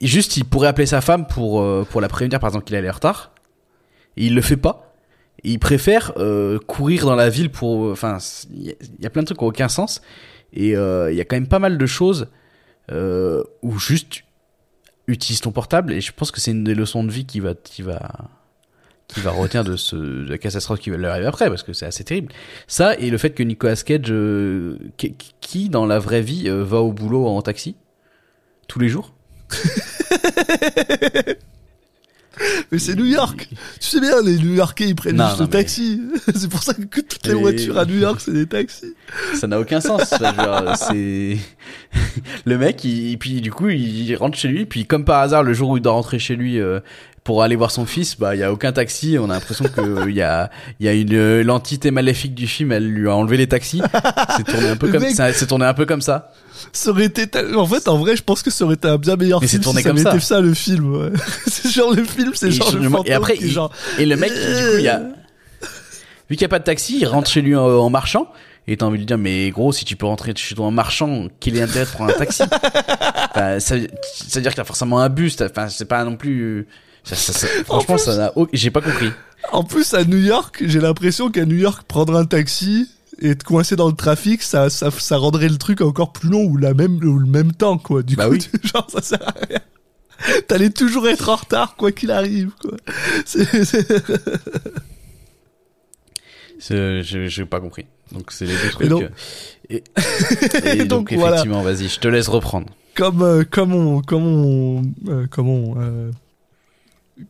S6: juste il pourrait appeler sa femme pour euh, pour la prévenir par exemple qu'il allait en retard. Et il le fait pas. Il préfère euh, courir dans la ville pour enfin il y, a- plein de trucs qui ont aucun sens et euh, il y a quand même pas mal de choses euh, où juste utilise ton portable et je pense que c'est une des leçons de vie qui va qui va qui va retenir de ce de la catastrophe qui va lui arriver après parce que c'est assez terrible. Ça et le fait que Nicolas Cage euh, qui, qui, dans la vraie vie euh, va au boulot en taxi tous les jours.
S1: Mais c'est New York. Tu sais bien, les New Yorkais, ils prennent
S6: Non,
S1: juste le
S6: mais-
S1: taxi. c'est pour ça que toutes les
S6: Et-
S1: voitures à New York, c'est des taxis.
S6: Ça n'a aucun sens. C'est le mec, il, et puis du coup, il rentre chez lui, puis comme par hasard, le jour où il doit rentrer chez lui euh, pour aller voir son fils, bah il y a aucun taxi. On a l'impression que il y a il y a une euh, l'entité maléfique du film, elle lui a enlevé les taxis. C'est tourné un peu comme ça, c'est tourné un peu comme ça.
S1: Ça aurait été En fait, en vrai, je pense que ça aurait été un bien meilleur
S6: Mais c'est
S1: film
S6: tourné
S1: si ça
S6: comme
S1: avait
S6: ça.
S1: été ça, le film. ouais. c'est genre le film, c'est genre le
S6: et après, il-
S1: genre...
S6: Et le mec, du coup, il y a vu qu'il y a pas de taxi, il rentre chez lui en, en marchant. Et t'as envie de lui dire, mais gros, si tu peux rentrer chez toi en marchant, quel est l'intérêt de prendre un taxi? Enfin, ça, ça veut dire qu'il y a forcément un bus. Enfin, c'est pas non plus. Ça, ça, ça- franchement,
S1: plus-
S6: ça n'a. J'ai pas compris.
S1: En plus, à New York, j'ai l'impression qu'à New York, prendre un taxi et être coincé dans le trafic, ça, ça, ça rendrait le truc encore plus long ou, la même, ou le même temps, quoi. Du
S6: Bah
S1: coup,
S6: oui.
S1: tu- genre, ça sert à rien. T'allais toujours être en retard, quoi qu'il arrive, quoi. C'est- c'est-
S6: C'est- J'ai j'ai pas compris. Donc c'est les deux
S1: Et
S6: trucs.
S1: donc-
S6: Et, et donc,
S1: donc, voilà.
S6: effectivement, vas-y, je te laisse reprendre.
S1: comme euh, comme on comme on euh, comme on, euh,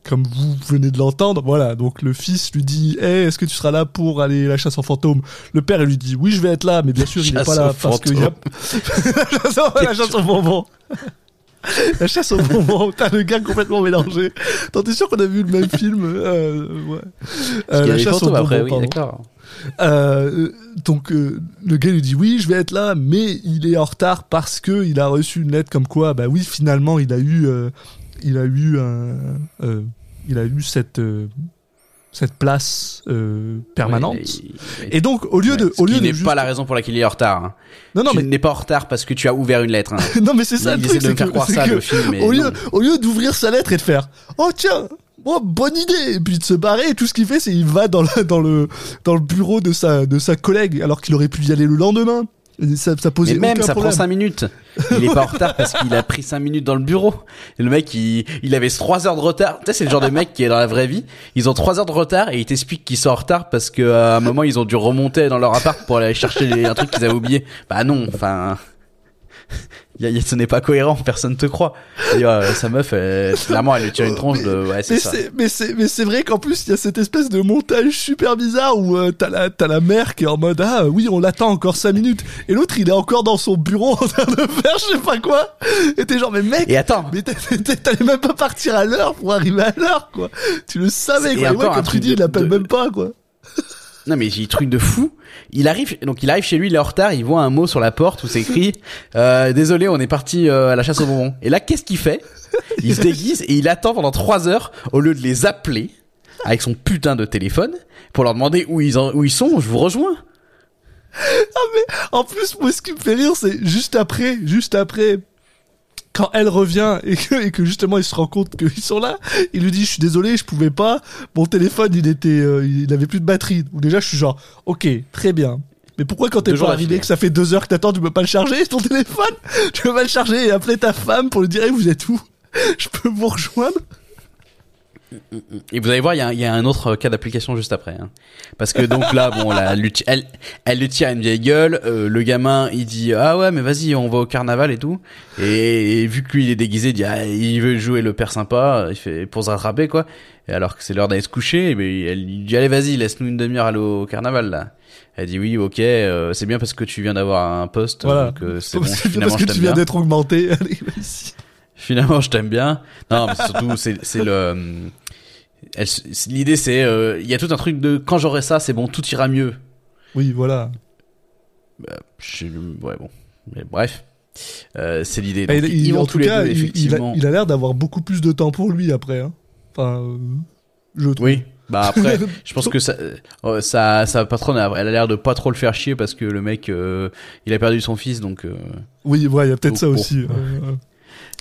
S1: comme vous venez de l'entendre, voilà. Donc le fils lui dit, hey, est-ce que tu seras là pour aller à la chasse aux fantômes? Le père lui dit, oui, je vais être là, mais bien sûr il n'est pas là parce que y a... la chasse aux- la chasse aux bonbons. La chasse aux bonbons, t'as le gars complètement mélangé. Attends, t'es sûr qu'on a vu le même film euh, ouais. Euh, La chasse aux bonbons,
S6: après, oui, d'accord.
S1: Euh, donc euh, le gars lui dit oui, je vais être là, mais il est en retard parce que il a reçu une lettre comme quoi, bah oui, finalement, il a eu, euh, il a eu un, euh, il a eu cette euh, cette place euh, permanente.
S6: Ouais,
S1: Et donc au lieu
S6: Ouais,
S1: de,
S6: ce
S1: au lieu
S6: qui
S1: de
S6: n'est
S1: juste-
S6: pas la raison pour laquelle il est en retard. hein.
S1: non non
S6: tu
S1: mais
S6: n'es pas en retard parce que tu as ouvert une lettre. hein.
S1: non mais c'est ça
S6: il
S1: le truc,
S6: de me faire
S1: que-
S6: croire
S1: c'est
S6: ça
S1: que
S6: le film, mais
S1: au lieu
S6: non.
S1: au lieu d'ouvrir sa lettre et de faire oh tiens oh, bonne idée et puis de se barrer tout ce qu'il fait c'est il va dans le dans le dans le bureau de sa de sa collègue alors qu'il aurait pu y aller le lendemain Et ça ça posait
S6: Mais même,
S1: aucun
S6: ça
S1: problème.
S6: prend 5 minutes. Il est pas en retard parce qu'il a pris 5 minutes dans le bureau. Et le mec, il, il avait 3 heures de retard. Tu sais, c'est le genre de mec qui est dans la vraie vie. Ils ont 3 heures de retard et ils t'expliquent qu'ils sont en retard parce qu'à un moment, ils ont dû remonter dans leur appart pour aller chercher les- un truc qu'ils avaient oublié. Bah non, enfin... y a- y a- ce n'est pas cohérent, personne te croit. Et, euh, sa meuf, elle, clairement, elle lui tire une tronche de... Ouais, c'est
S1: mais
S6: ça.
S1: c'est mais c'est mais c'est vrai qu'en plus il y a cette espèce de montage super bizarre où euh, t'as la t'as la mère qui est en mode ah oui on l'attend encore 5 minutes. Et l'autre il est encore dans son bureau en train de faire je sais pas quoi. Et t'es genre mais mec
S6: Et attends,
S1: mais t'allais même pas partir à l'heure pour arriver à l'heure quoi. Tu le savais quoi. Et ouais, quand tu dis il l'appelle
S6: de-
S1: même pas quoi
S6: Non mais j'ai truc de fou. Il arrive, donc il arrive chez lui, il est en retard, il voit un mot sur la porte où c'est écrit euh, "Désolé, on est parti euh, à la chasse aux bonbons." Et là, qu'est-ce qu'il fait? Il se déguise et il attend pendant trois heures au lieu de les appeler avec son putain de téléphone pour leur demander où ils en- où ils sont. Je vous rejoins.
S1: En plus, moi, ce qui me fait rire, c'est juste après, juste après, quand elle revient et que, et que justement il se rend compte qu'ils sont là, il lui dit je suis désolé, je pouvais pas, mon téléphone il était, euh, il avait plus de batterie. Donc déjà je suis genre ok très bien. Mais pourquoi quand t'es pas arrivé que ça fait deux heures que t'attends, tu peux pas le charger ton téléphone? Tu peux pas le charger et appeler ta femme pour lui dire hey, vous êtes où? Je peux vous rejoindre?
S6: Et vous allez voir, il y a, y a un autre cas d'application juste après. hein. Parce que donc là, bon, ti- elle, elle lui tire une vieille gueule. euh, le gamin, il dit ah ouais, mais vas-y, on va au carnaval et tout. Et, et vu que lui, il est déguisé, il dit ah, il veut jouer le père sympa, il fait pour se rattraper quoi. Et alors que c'est l'heure d'aller se coucher, mais elle lui dit allez vas-y, laisse-nous une demi-heure aller au carnaval là. Elle dit oui, ok, euh, c'est bien parce que tu viens d'avoir un poste,
S1: Voilà.
S6: donc euh, c'est bon,
S1: Parce que tu viens d'être augmenté. Allez, vas-y.
S6: Finalement, je t'aime bien. Non, mais surtout, c'est, le. euh, c'est- l'idée, c'est. euh, Il y a tout un truc de quand j'aurai ça, c'est bon, tout ira mieux.
S1: Oui voilà.
S6: Je, ouais, bon. Mais bref. Euh, c'est l'idée. Ils vont
S1: en
S6: tous
S1: tout
S6: les
S1: cas,
S6: deux,
S1: il- il, a,
S6: effectivement.
S1: il a l'air d'avoir beaucoup plus de temps pour lui après. Hein. Enfin, euh, je trouve.
S6: Oui. Bah après, je pense que ça, euh, ça, sa patronne, elle a l'air de pas trop le faire chier parce que le mec, euh, il a perdu son fils, donc. euh,
S1: Oui, ouais, il y a peut-être ça
S6: bon.
S1: aussi.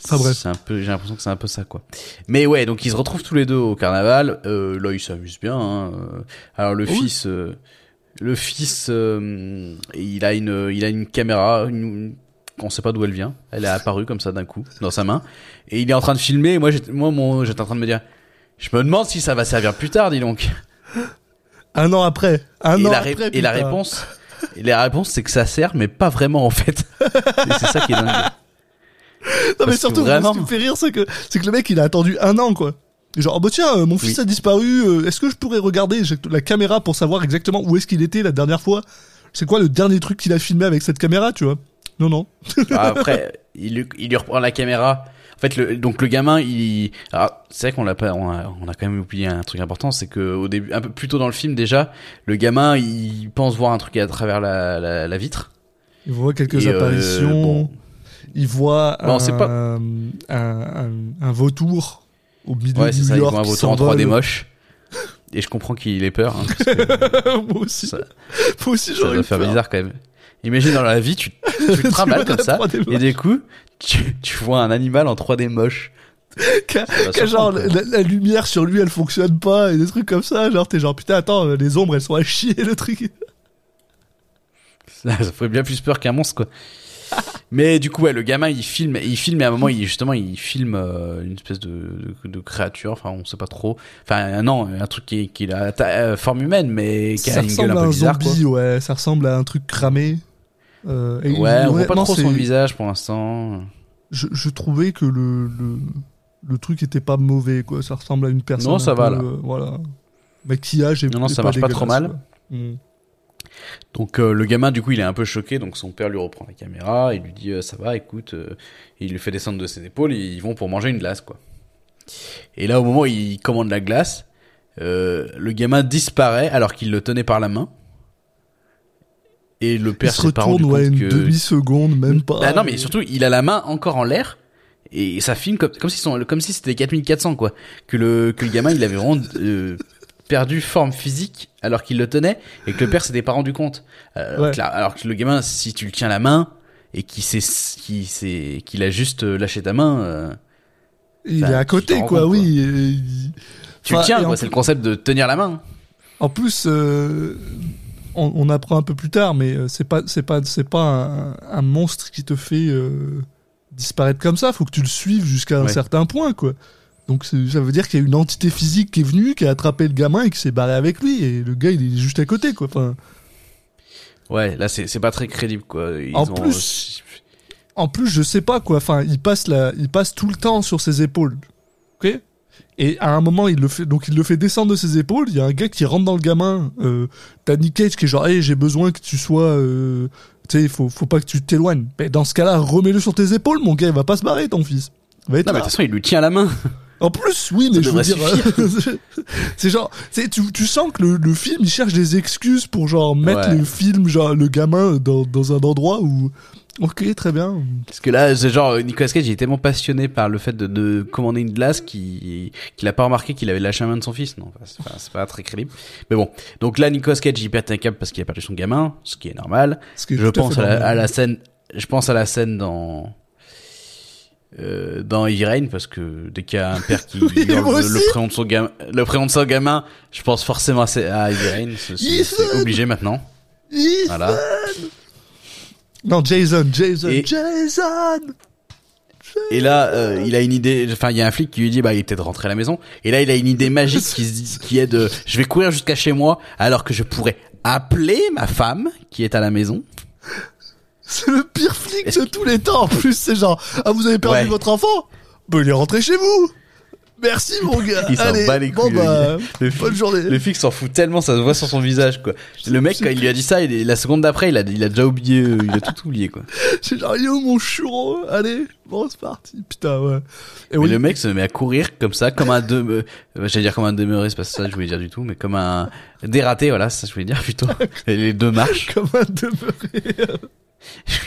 S1: Enfin bref.
S6: C'est un peu, j'ai l'impression que c'est un peu ça, quoi. Mais ouais, donc ils se retrouvent tous les deux au carnaval. Euh, là, ils s'amusent bien. Hein. Euh, Alors le
S1: Oui.
S6: fils, euh, le fils, euh, il a une, il a une caméra. Une, on sait pas d'où elle vient. Elle est apparue comme ça d'un coup dans sa main. Et il est en train de filmer. Et moi, j'étais, moi, mon, j'étais en train de me dire, je me demande si ça va servir plus tard, dis donc.
S1: Un an après. Un
S6: et
S1: an
S6: la,
S1: après.
S6: et la réponse, et la réponse, c'est que ça sert, mais pas vraiment en fait. C'est ça qui est dingue.
S1: Non, mais
S6: que
S1: surtout,
S6: vraiment-
S1: ce qui me fait rire, c'est que, c'est que le mec, il a attendu un an, quoi. Et genre, oh, bah tiens, euh, mon fils
S6: Oui.
S1: a disparu, euh, est-ce que je pourrais regarder la caméra pour savoir exactement où est-ce qu'il était la dernière fois C'est quoi le dernier truc qu'il a filmé avec cette caméra, tu vois? Non, non.
S6: Après, il, lui- il lui reprend la caméra. En fait, le, donc le gamin, il, c'est vrai qu'on l'a pas, on a, on a quand même oublié un truc important, c'est que au début, un peu plus tôt dans le film déjà, le gamin, il pense voir un truc à travers la, la, la vitre.
S1: Il voit quelques
S6: Et, euh,
S1: apparitions.
S6: bon.
S1: Il voit
S6: Bon,
S1: un,
S6: pas-
S1: un, un, un vautour au milieu
S6: Ouais,
S1: de New
S6: ça, il voit un vautour en
S1: s'envole.
S6: 3D moche. Et je comprends qu'il ait peur, hein, parce que
S1: Moi aussi.
S6: Ça-
S1: Moi aussi,
S6: ça
S1: j'aurais
S6: doit faire
S1: peur.
S6: bizarre quand même. Imagine dans la vie, tu, tu te
S1: vois
S6: comme ça,
S1: la 3D
S6: et du coup, tu, tu vois un animal en 3D moche. Va
S1: qu'a genre, la, la lumière sur lui, elle fonctionne pas, et des trucs comme ça. Genre, t'es genre, putain, attends, les ombres, elles sont à chier, le truc.
S6: Ça, ça ferait bien plus peur qu'un monstre, quoi. Mais du coup, ouais, le gamin, il filme, il filme, et à un moment, il, justement, il filme euh, une espèce de, de, de créature, enfin, on sait pas trop. Enfin, non, un truc qui, qui a euh, forme humaine, mais qui
S1: Ça
S6: a une gueule
S1: ressemble
S6: un
S1: à un
S6: bizarre,
S1: zombie, ouais. Ça ressemble à un truc cramé. Euh, et.
S6: Ouais, on voit pas trop son visage pour l'instant.
S1: Je, je trouvais que le, le, le truc était pas mauvais, quoi. Ça ressemble à une personne.
S6: Non, ça va,
S1: peu,
S6: là.
S1: voilà. Maquillage et
S6: Non, non, ça marche pas trop mal.
S1: quoi.
S6: Donc euh, le gamin du coup il est un peu choqué donc son père lui reprend la caméra il lui dit euh, ça va écoute euh, il lui fait descendre de ses épaules et ils vont pour manger une glace quoi. Et là au moment où il commande la glace le gamin disparaît alors qu'il le tenait par la main et le
S1: Il
S6: père
S1: se
S6: pas rendu
S1: retourne, ouais, une
S6: que
S1: demi-seconde, même pas.
S6: Bah non mais
S1: et-
S6: surtout il a la main encore en l'air et ça filme comme comme si son comme si c'était 4400 quoi que le que le gamin il avait vraiment perdu forme physique alors qu'il le tenait et que le père s'était pas rendu compte Euh,
S1: Ouais.
S6: que là- alors que le gamin si tu le tiens la main et qu'il s'est qu'il a juste euh, lâché ta main euh,
S1: Il est à côté, quoi,
S6: compte,
S1: oui. et
S6: tu
S1: Enfin,
S6: le tiens quoi c'est
S1: plus-
S6: le concept de tenir la main
S1: En plus, euh, on, on apprend un peu plus tard, mais c'est pas, c'est pas, c'est pas un, un monstre qui te fait euh, disparaître comme ça. Faut que tu le suives jusqu'à un certain point, quoi. Donc ça veut dire qu'il y a une entité physique qui est venue, qui a attrapé le gamin et qui s'est barré avec lui. Et le gars, il est juste à côté, quoi. Enfin,
S6: ouais là c'est pas très crédible quoi Ils
S1: En
S6: ont-
S1: plus- en plus, je sais pas, quoi. Enfin, il passe la, il passe tout le temps sur ses épaules. Ok? Et à un moment, il le fait, donc il le fait descendre de ses épaules. Il y a un gars qui rentre dans le gamin. Euh, T'as Nick Cage qui est genre, hey, j'ai besoin que tu sois, euh, tu sais, faut, faut pas que tu t'éloignes. Mais dans ce cas-là, remets-le sur tes épaules, mon gars. Il va pas se barrer, ton fils. Il va être
S6: non mais de toute façon il lui tient la main
S1: En plus, oui, mais
S6: Ça
S1: je veux dire, euh, c'est genre, c'est- tu, tu sens que le, le film, il cherche des excuses pour genre mettre
S6: Ouais.
S1: le film, genre le gamin dans, dans un endroit où, ok, très bien.
S6: Parce que là, c'est genre, Nicolas Cage, il est tellement passionné par le fait de, de commander une glace qu'il qu'il a pas remarqué qu'il avait lâché la main de son fils. Non, c'est pas, pas très crédible. Mais bon. Donc là, Nicolas Cage, il pète un câble parce qu'il a perdu son gamin, ce qui est normal.
S1: Ce qui est
S6: Je pense à à la scène, je pense à la scène dans, euh, dans Rain parce que dès qu'il y a un père qui
S1: Oui,
S6: hurle le, le prénom de son gamin, le prénom de son gamin, je pense forcément à, à. C'est- obligé maintenant.
S1: Ethan
S6: Voilà.
S1: Non, Jason, Jason,
S6: Et-
S1: Jason
S6: Et là, euh, il a une idée. Enfin, il y a un flic qui lui dit, bah, il est peut-être rentré à la maison. Et là, il a une idée magique qui se dit, qui est de, je vais courir jusqu'à chez moi, alors que je pourrais appeler ma femme qui est à la maison.
S1: C'est le pire flic de tous les temps. En plus, c'est genre, ah, vous avez perdu
S6: Ouais.
S1: votre enfant? Bah, il est rentré chez vous Merci, mon gars
S6: Il s'en bat les
S1: bon,
S6: couilles,
S1: bah,
S6: Le,
S1: bonne journée
S6: le flic s'en fout tellement, ça se voit sur son visage, quoi. Le mec, quand il lui a dit ça, il est- la seconde d'après, il a, il a déjà oublié, euh, il a tout oublié, quoi.
S1: C'est genre, yo, mon churro Allez, bon, c'est parti. Putain, ouais. Et
S6: Mais
S1: oui,
S6: le mec se met à courir comme ça, comme un demeuré, j'allais dire comme un demeuré, c'est pas ça que je voulais dire du tout, mais comme un dératé, voilà, ça je voulais dire plutôt. Les deux marches.
S1: comme un demeuré.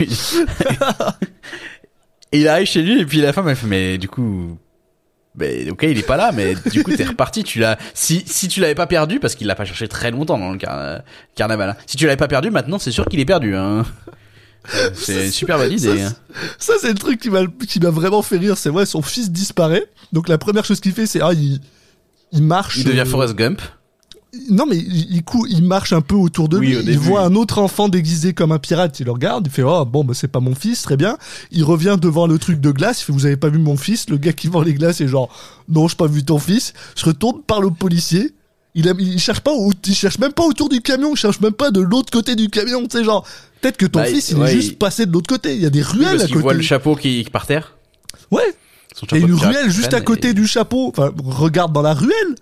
S6: il arrive chez lui et puis la femme elle fait mais du coup Ben, ok, il est pas là, mais du coup, t'es reparti. Tu l'as. Si si tu l'avais pas perdu, parce qu'il l'a pas cherché très longtemps dans le car- carnaval. hein. Si tu l'avais pas perdu, maintenant, c'est sûr qu'il est perdu. Hein. C'est une super bonne idée. hein.
S1: Ça, c'est le truc qui m'a qui m'a vraiment fait rire. C'est vrai, son fils disparaît. Donc la première chose qu'il fait, c'est ah, il, il marche.
S6: Il devient
S1: euh,
S6: Forrest Gump.
S1: Non, mais il, il, cou- il marche un peu autour de
S6: Oui,
S1: lui.
S6: au
S1: Il voit un autre enfant déguisé comme un pirate. Il le regarde. Il fait oh bon, bah, c'est pas mon fils, très bien. Il revient devant le truc de glace. Il fait vous avez pas vu mon fils? Le gars qui vend les glaces est genre non, j'ai pas vu ton fils. Se retourne parle au policier. Il, a- il cherche pas, au- il cherche même pas autour du camion. Il cherche même pas de l'autre côté du camion. Tu sais genre peut-être que ton
S6: Bah,
S1: fils il
S6: ouais,
S1: est juste
S6: il-
S1: passé de l'autre côté. Il y a des
S6: Oui,
S1: ruelles
S6: parce
S1: à côté.
S6: voit le chapeau qui, qui par terre.
S1: Ouais.
S6: Son
S1: Il y a une ruelle juste à côté
S6: et-
S1: du chapeau. Enfin, regarde dans la ruelle.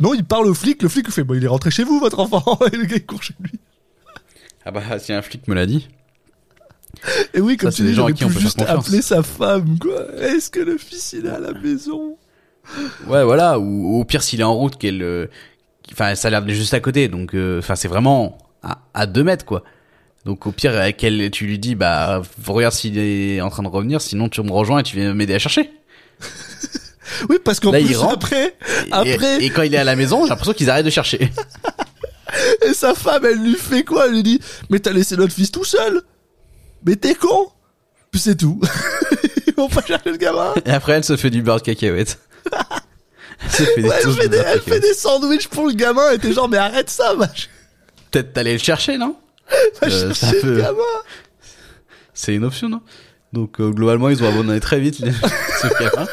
S1: Non, il parle au flic. Le flic lui fait, bon, il est rentré chez vous, votre enfant. Et le gars, il court chez lui.
S6: Ah bah, si un flic me l'a dit.
S1: Et oui, comme
S6: Ça,
S1: tu dis, j'aurais pu juste appeler sa femme, quoi. Est-ce que le fils, il est à la maison?
S6: Ouais, voilà. Ou au pire, s'il est en route, qu'elle. euh, Enfin, ça a l'air juste à côté. Donc, euh, enfin, c'est vraiment à, à deux mètres, quoi. Donc, au pire, qu'elle, tu lui dis, bah, regarde s'il est en train de revenir. Sinon, tu me rejoins et tu viens m'aider à chercher.
S1: Oui, parce qu'en plus, après,
S6: Et-
S1: Après-
S6: Et, quand il est à la maison, j'ai l'impression qu'ils arrêtent de chercher.
S1: et sa femme, elle lui fait quoi? Elle lui dit, mais t'as laissé notre fils tout seul Mais t'es con Puis c'est tout. Ils vont pas chercher le gamin.
S6: Et après, elle se fait du beurre de cacahuète. elle se fait des
S1: Ouais, elle, fait
S6: de
S1: des,
S6: de
S1: elle fait des sandwichs pour le gamin et t'es genre, mais arrête ça, vache.
S6: Peut-être t'allais le chercher, non? Euh, c'est peu-
S1: le gamin.
S6: C'est une option, non? Donc, euh, globalement, ils ont abandonné très vite les- ce gamin.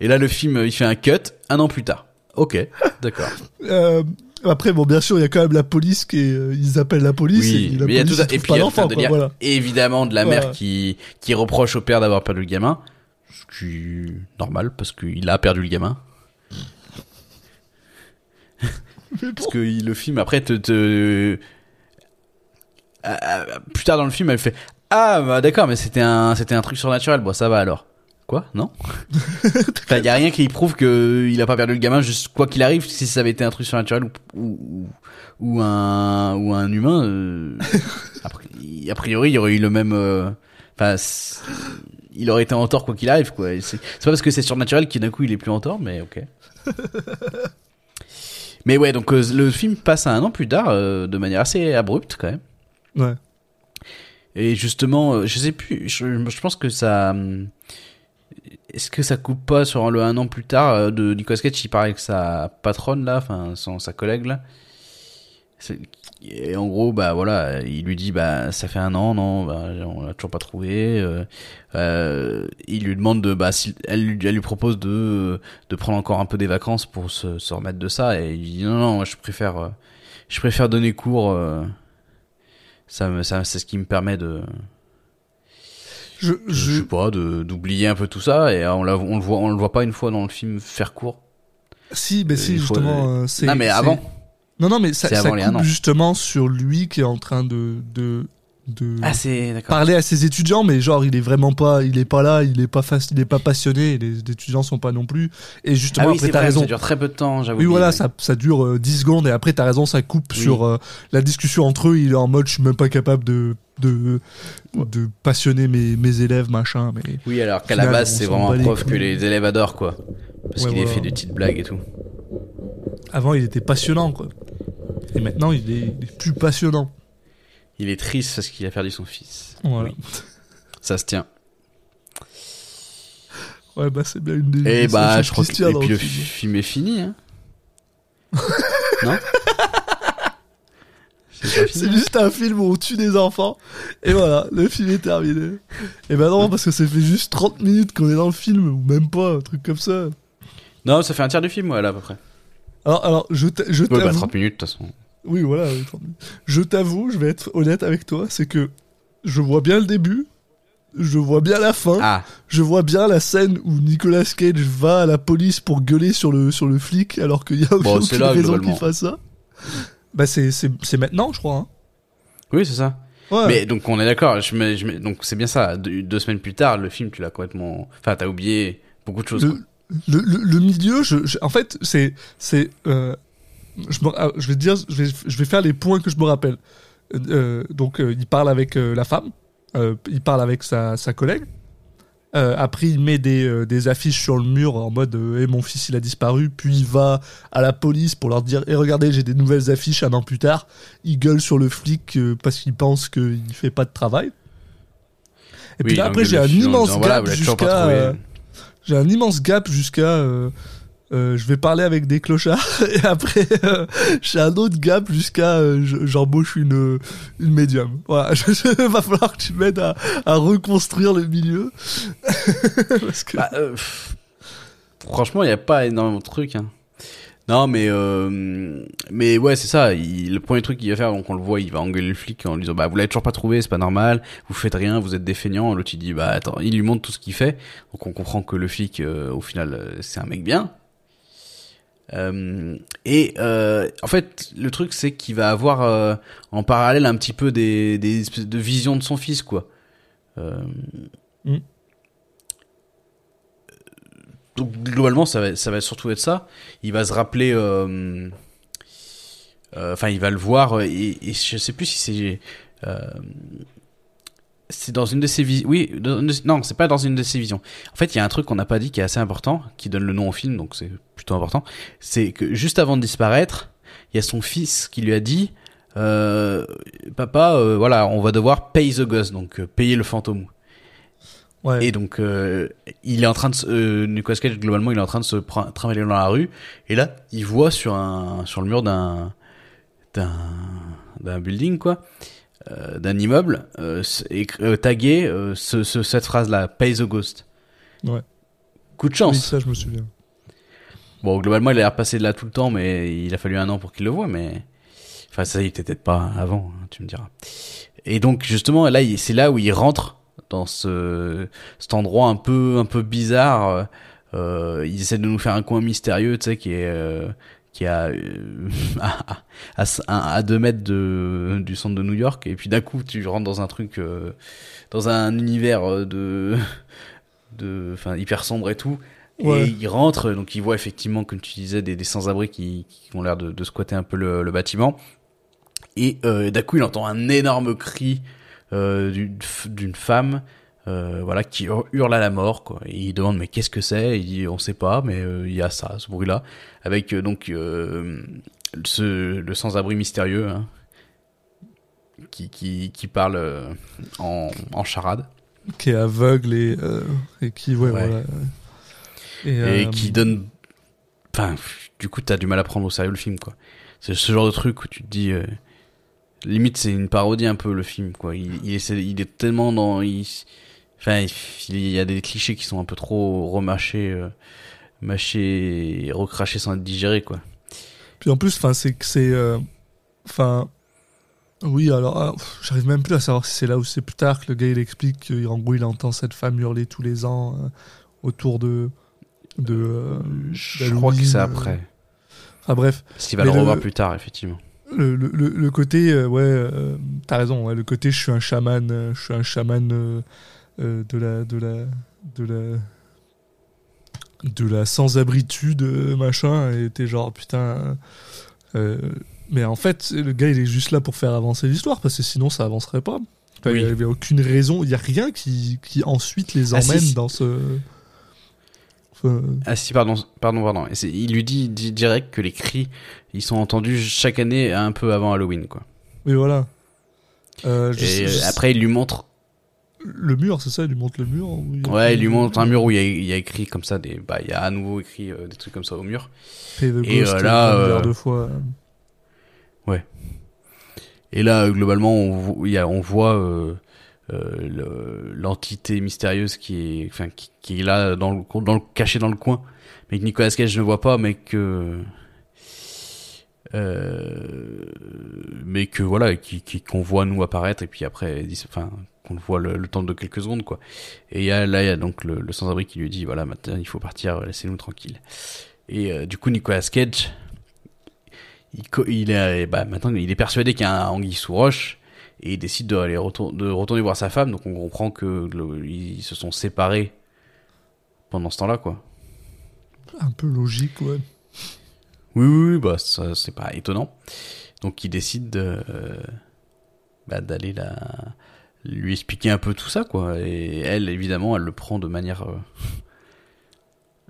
S6: Et là, le film, il fait un cut un an plus tard. Ok, d'accord.
S1: Euh, après, bon, bien sûr, il y a quand même la police qui est, euh, ils appellent la police
S6: Oui,
S1: et la
S6: mais il y a tout ça. Et puis, il y a
S1: quoi, voilà.
S6: évidemment, de la mère qui, qui reproche au père d'avoir perdu le gamin. Ce qui est normal, parce qu'il a perdu le gamin.
S1: Bon.
S6: Parce que le film, après, te... te... Ah, plus tard dans le film, elle fait Ah, bah d'accord, mais c'était un, c'était un truc surnaturel. Bon, ça va alors. Quoi? Non? Enfin, y a rien qui prouve que il a pas perdu le gamin, juste quoi qu'il arrive, si ça avait été un truc surnaturel ou, ou, ou, un, ou un humain, euh, a pri- a priori, il y aurait eu le même. euh, Enfin, il aurait été en tort quoi qu'il arrive, quoi. C'est pas parce que c'est surnaturel qu'il d'un coup il est plus en tort, mais ok. mais ouais, donc euh, le film passe à un an plus tard, de manière assez abrupte quand même.
S1: Ouais.
S6: Et justement, je sais plus, je, je pense que ça. Est-ce que ça coupe pas sur le un an plus tard euh, de Nicolas Cage Il parle avec sa patronne là, enfin son, sa collègue là. Et en gros, bah voilà, il lui dit bah ça fait un an, non, bah, on l'a toujours pas trouvé. euh, euh, il lui demande de, bah, si, elle, elle lui propose de de prendre encore un peu des vacances pour se, se remettre de ça. Et il dit non, non, je préfère, je préfère donner cours. ça, me- ça c'est ce qui me permet de,
S1: Je,
S6: je,
S1: je,
S6: sais pas, de d'oublier un peu tout ça. Et euh, on, la- on le voit, on le voit pas une fois dans le film faire court.
S1: si, mais si, justement, euh, c'est.
S6: Non mais avant.
S1: Non, non, mais ça, ça coupe justement sur lui qui est en train de, de, de
S6: Ah
S1: parler à ses étudiants, mais genre, il est vraiment pas, il est pas là, il est pas il est pas passionné, et les étudiants sont pas non plus. Et
S6: Ah
S1: justement,
S6: oui,
S1: après, t'as raison.
S6: ça dure très peu de temps, j'avoue.
S1: Oui, voilà, ça, ça dure euh, 10 secondes et après, t'as raison, ça coupe
S6: Oui.
S1: sur euh, la discussion entre eux. Il est en mode, je suis même pas capable de, de, de passionner mes, mes élèves, machin. Mais
S6: Oui, alors qu'à la base, c'est vraiment un prof que les élèves adorent, quoi. Parce
S1: Ouais,
S6: qu'il
S1: voilà.
S6: a fait des petites blagues et tout.
S1: avant, il était passionnant, quoi. Et maintenant, il est, il est plus passionnant.
S6: Il est triste parce qu'il a perdu son fils.
S1: Voilà.
S6: Oui, ça se tient.
S1: Ouais, bah, c'est bien une des.
S6: Et
S1: des
S6: bah, je crois que et puis le
S1: film.
S6: film est fini, hein. non C'est fini
S1: juste un film où on tue des enfants. Et voilà, le film est terminé. Et bah non, parce que ça fait juste 30 minutes qu'on est dans le film, ou même pas, un truc comme ça.
S6: Non, ça fait un tiers du film, voilà, à peu près.
S1: Alors, alors je t'a- je
S6: Ouais, bah,
S1: t'avoue.
S6: 30 minutes, de toute façon.
S1: Oui, voilà, oui, 30 minutes. Je t'avoue, je vais être honnête avec toi, c'est que je vois bien le début, je vois bien la fin,
S6: Ah,
S1: je vois bien la scène où Nicolas Cage va à la police pour gueuler sur le, sur le flic alors qu'il y a
S6: Bon,
S1: aucune
S6: là,
S1: raison qu'il fasse ça. Bah c'est, c'est, c'est maintenant, je crois. Hein.
S6: oui, c'est ça.
S1: Ouais.
S6: Mais donc, on est d'accord, je je donc c'est bien ça. Deux, deux semaines plus tard, le film, tu l'as complètement. Enfin, t'as oublié beaucoup de choses.
S1: le, le, le, le milieu, je, je- en fait, c'est, c'est, euh, je, me- ah, je vais dire, je vais, je vais faire les points que je me rappelle. Euh, donc, euh, il parle avec euh, la femme, euh, il parle avec sa, sa collègue. Euh, après, il met des, euh, des affiches sur le mur en mode euh, Eh, mon fils il a disparu. Puis il va à la police pour leur dire Eh, regardez, j'ai des nouvelles affiches un an plus tard. Il gueule sur le flic euh, parce qu'il pense qu'il fait pas de travail. Et puis là, après, j'ai un immense gap jusqu'à. euh, j'ai un immense gap jusqu'à. Euh, euh, je vais parler avec des clochards et après euh, j'ai un autre gap jusqu'à euh, je- j'embauche une une médium. Voilà, je- va falloir que tu m'aides à, à reconstruire le milieu parce que
S6: Bah, euh, pff, franchement, il n'y a pas énormément de trucs. hein. Non, mais euh, mais ouais, c'est ça. Il- le premier truc qu'il va faire, donc on le voit, il va engueuler le flic en lui disant bah vous l'avez toujours pas trouvé, c'est pas normal, vous faites rien, vous êtes des. L'autre il dit bah attends, il lui montre tout ce qu'il fait, donc on comprend que le flic euh, au final euh, c'est un mec bien. Euh, et euh, en fait, le truc c'est qu'il va avoir euh, en parallèle un petit peu des, des espèces de visions de son fils, quoi. Euh,
S1: Mm.
S6: donc globalement ça va ça va surtout être ça il va se rappeler euh, euh, enfin il va le voir et, et je sais plus si c'est euh, c'est dans une de ses visions oui de- non c'est pas dans une de ses visions. En fait il y a un truc qu'on n'a pas dit qui est assez important qui donne le nom au film donc c'est plutôt important. C'est que juste avant de disparaître il y a son fils qui lui a dit euh, papa euh, voilà on va devoir pay the ghost donc euh, payer le fantôme.
S1: Ouais.
S6: et donc, il est en train de, se- euh, Nicolas Cage globalement, il est en train de se trimballer dans la rue, et là, il voit sur un, sur le mur d'un, d'un, d'un building quoi, euh, d'un immeuble, euh, écr- euh, tagué euh, ce, ce- cette phrase-là, "Pay the ghost".
S1: Ouais.
S6: Coup de
S1: oui,
S6: chance.
S1: ça je me souviens.
S6: Bon, globalement, il a l'air passé de là tout le temps, mais il a fallu un an pour qu'il le voie, mais enfin ça, il était peut-être pas avant, hein, tu me diras. Et donc justement, là, c'est là où il rentre dans ce cet endroit un peu un peu bizarre. euh, Euh, ils essaient de nous faire un coin mystérieux, tu sais, qui est euh, qui a euh, à, à, à, à deux mètres de, du centre de New York, et puis d'un coup, tu rentres dans un truc, euh, dans un univers euh, de de, enfin, hyper sombre et tout.
S1: Ouais.
S6: Et il rentre, donc il voit effectivement, comme tu disais, des, des sans-abri qui, qui ont l'air de, de squatter un peu le, le bâtiment. Et euh, d'un coup, il entend un énorme cri euh, d'une femme, euh, voilà, qui hur- hurle à la mort. Quoi. Et il demande mais qu'est-ce que c'est? Il dit on sait pas, mais euh, il y a ça, ce bruit-là, avec euh, donc ce, le sans-abri mystérieux hein, qui, qui, qui parle en, en charade.
S1: Qui est aveugle et, et qui, ouais,
S6: Ouais.
S1: voilà. Et,
S6: et qui donne enfin du coup t'as du mal à prendre au sérieux le film quoi c'est ce genre de truc où tu te dis limite c'est une parodie un peu le film quoi il, il, essaie- il est tellement dans il enfin il, y a des clichés qui sont un peu trop remâchés euh, mâchés et recrachés sans être digérés quoi.
S1: Puis en plus, enfin, c'est que c'est, euh, enfin, oui, alors, ah, j'arrive même plus à savoir si c'est là ou c'est plus tard que le gars il explique qu'en gros il entend cette femme hurler tous les ans euh, autour de, de. euh,
S6: je crois que c'est après.
S1: Enfin bref,
S6: parce qu'il va le
S1: le-
S6: revoir plus tard effectivement.
S1: Le, le, côté, euh, ouais, euh, t'as raison, ouais, le côté je suis un chaman, euh, je suis un chaman euh, de la, de la, de la, de la sans-abritude, euh, machin, et t'es genre putain. euh, mais en fait, le gars il est juste là pour faire avancer l'histoire parce que sinon ça avancerait pas. Enfin,
S6: Oui.
S1: Il y avait aucune raison, il y a rien qui, qui ensuite les
S6: Ah,
S1: emmène
S6: si.
S1: dans ce. Enfin,
S6: Ah si, pardon, pardon, pardon. Il lui dit, dit direct que les cris, ils sont entendus chaque année un peu avant Halloween, quoi.
S1: mais voilà. Euh, je
S6: Et
S1: je
S6: après, il lui montre,
S1: le mur, c'est ça, il lui montre le mur. il
S6: ouais, il lui montre un mur où il y a, il y a écrit comme ça des, bah, il y a à nouveau écrit euh, des trucs comme ça au mur. Et,
S1: Ghost,
S6: euh, là, euh,
S1: fois.
S6: Et là, globalement, on, vo- il y a, on voit le- l'entité mystérieuse qui est, enfin, qui, qui est là dans le, dans le caché dans le coin, mais que Nicolas Cage ne voit pas, mais que, mais que voilà, qui- qu'on voit nous apparaître et puis après, enfin, qu'on le voit le, le temps de quelques secondes, quoi. Et y a, là, il y a donc le, le sans-abri qui lui dit, voilà, maintenant, il faut partir, laissez-nous tranquilles. Et euh, du coup, Nicolas Cage, il, est, bah, maintenant, il est persuadé qu'il y a un anguille sous roche et il décide de, aller retour- de retourner voir sa femme. Donc on comprend que le- ils se sont séparés pendant ce temps-là, quoi.
S1: Un peu logique, ouais.
S6: Oui, oui, oui, bah ça c'est pas étonnant. Donc il décide de, euh, bah, d'aller la, lui expliquer un peu tout ça, quoi. Et elle, évidemment, elle le prend de manière. euh,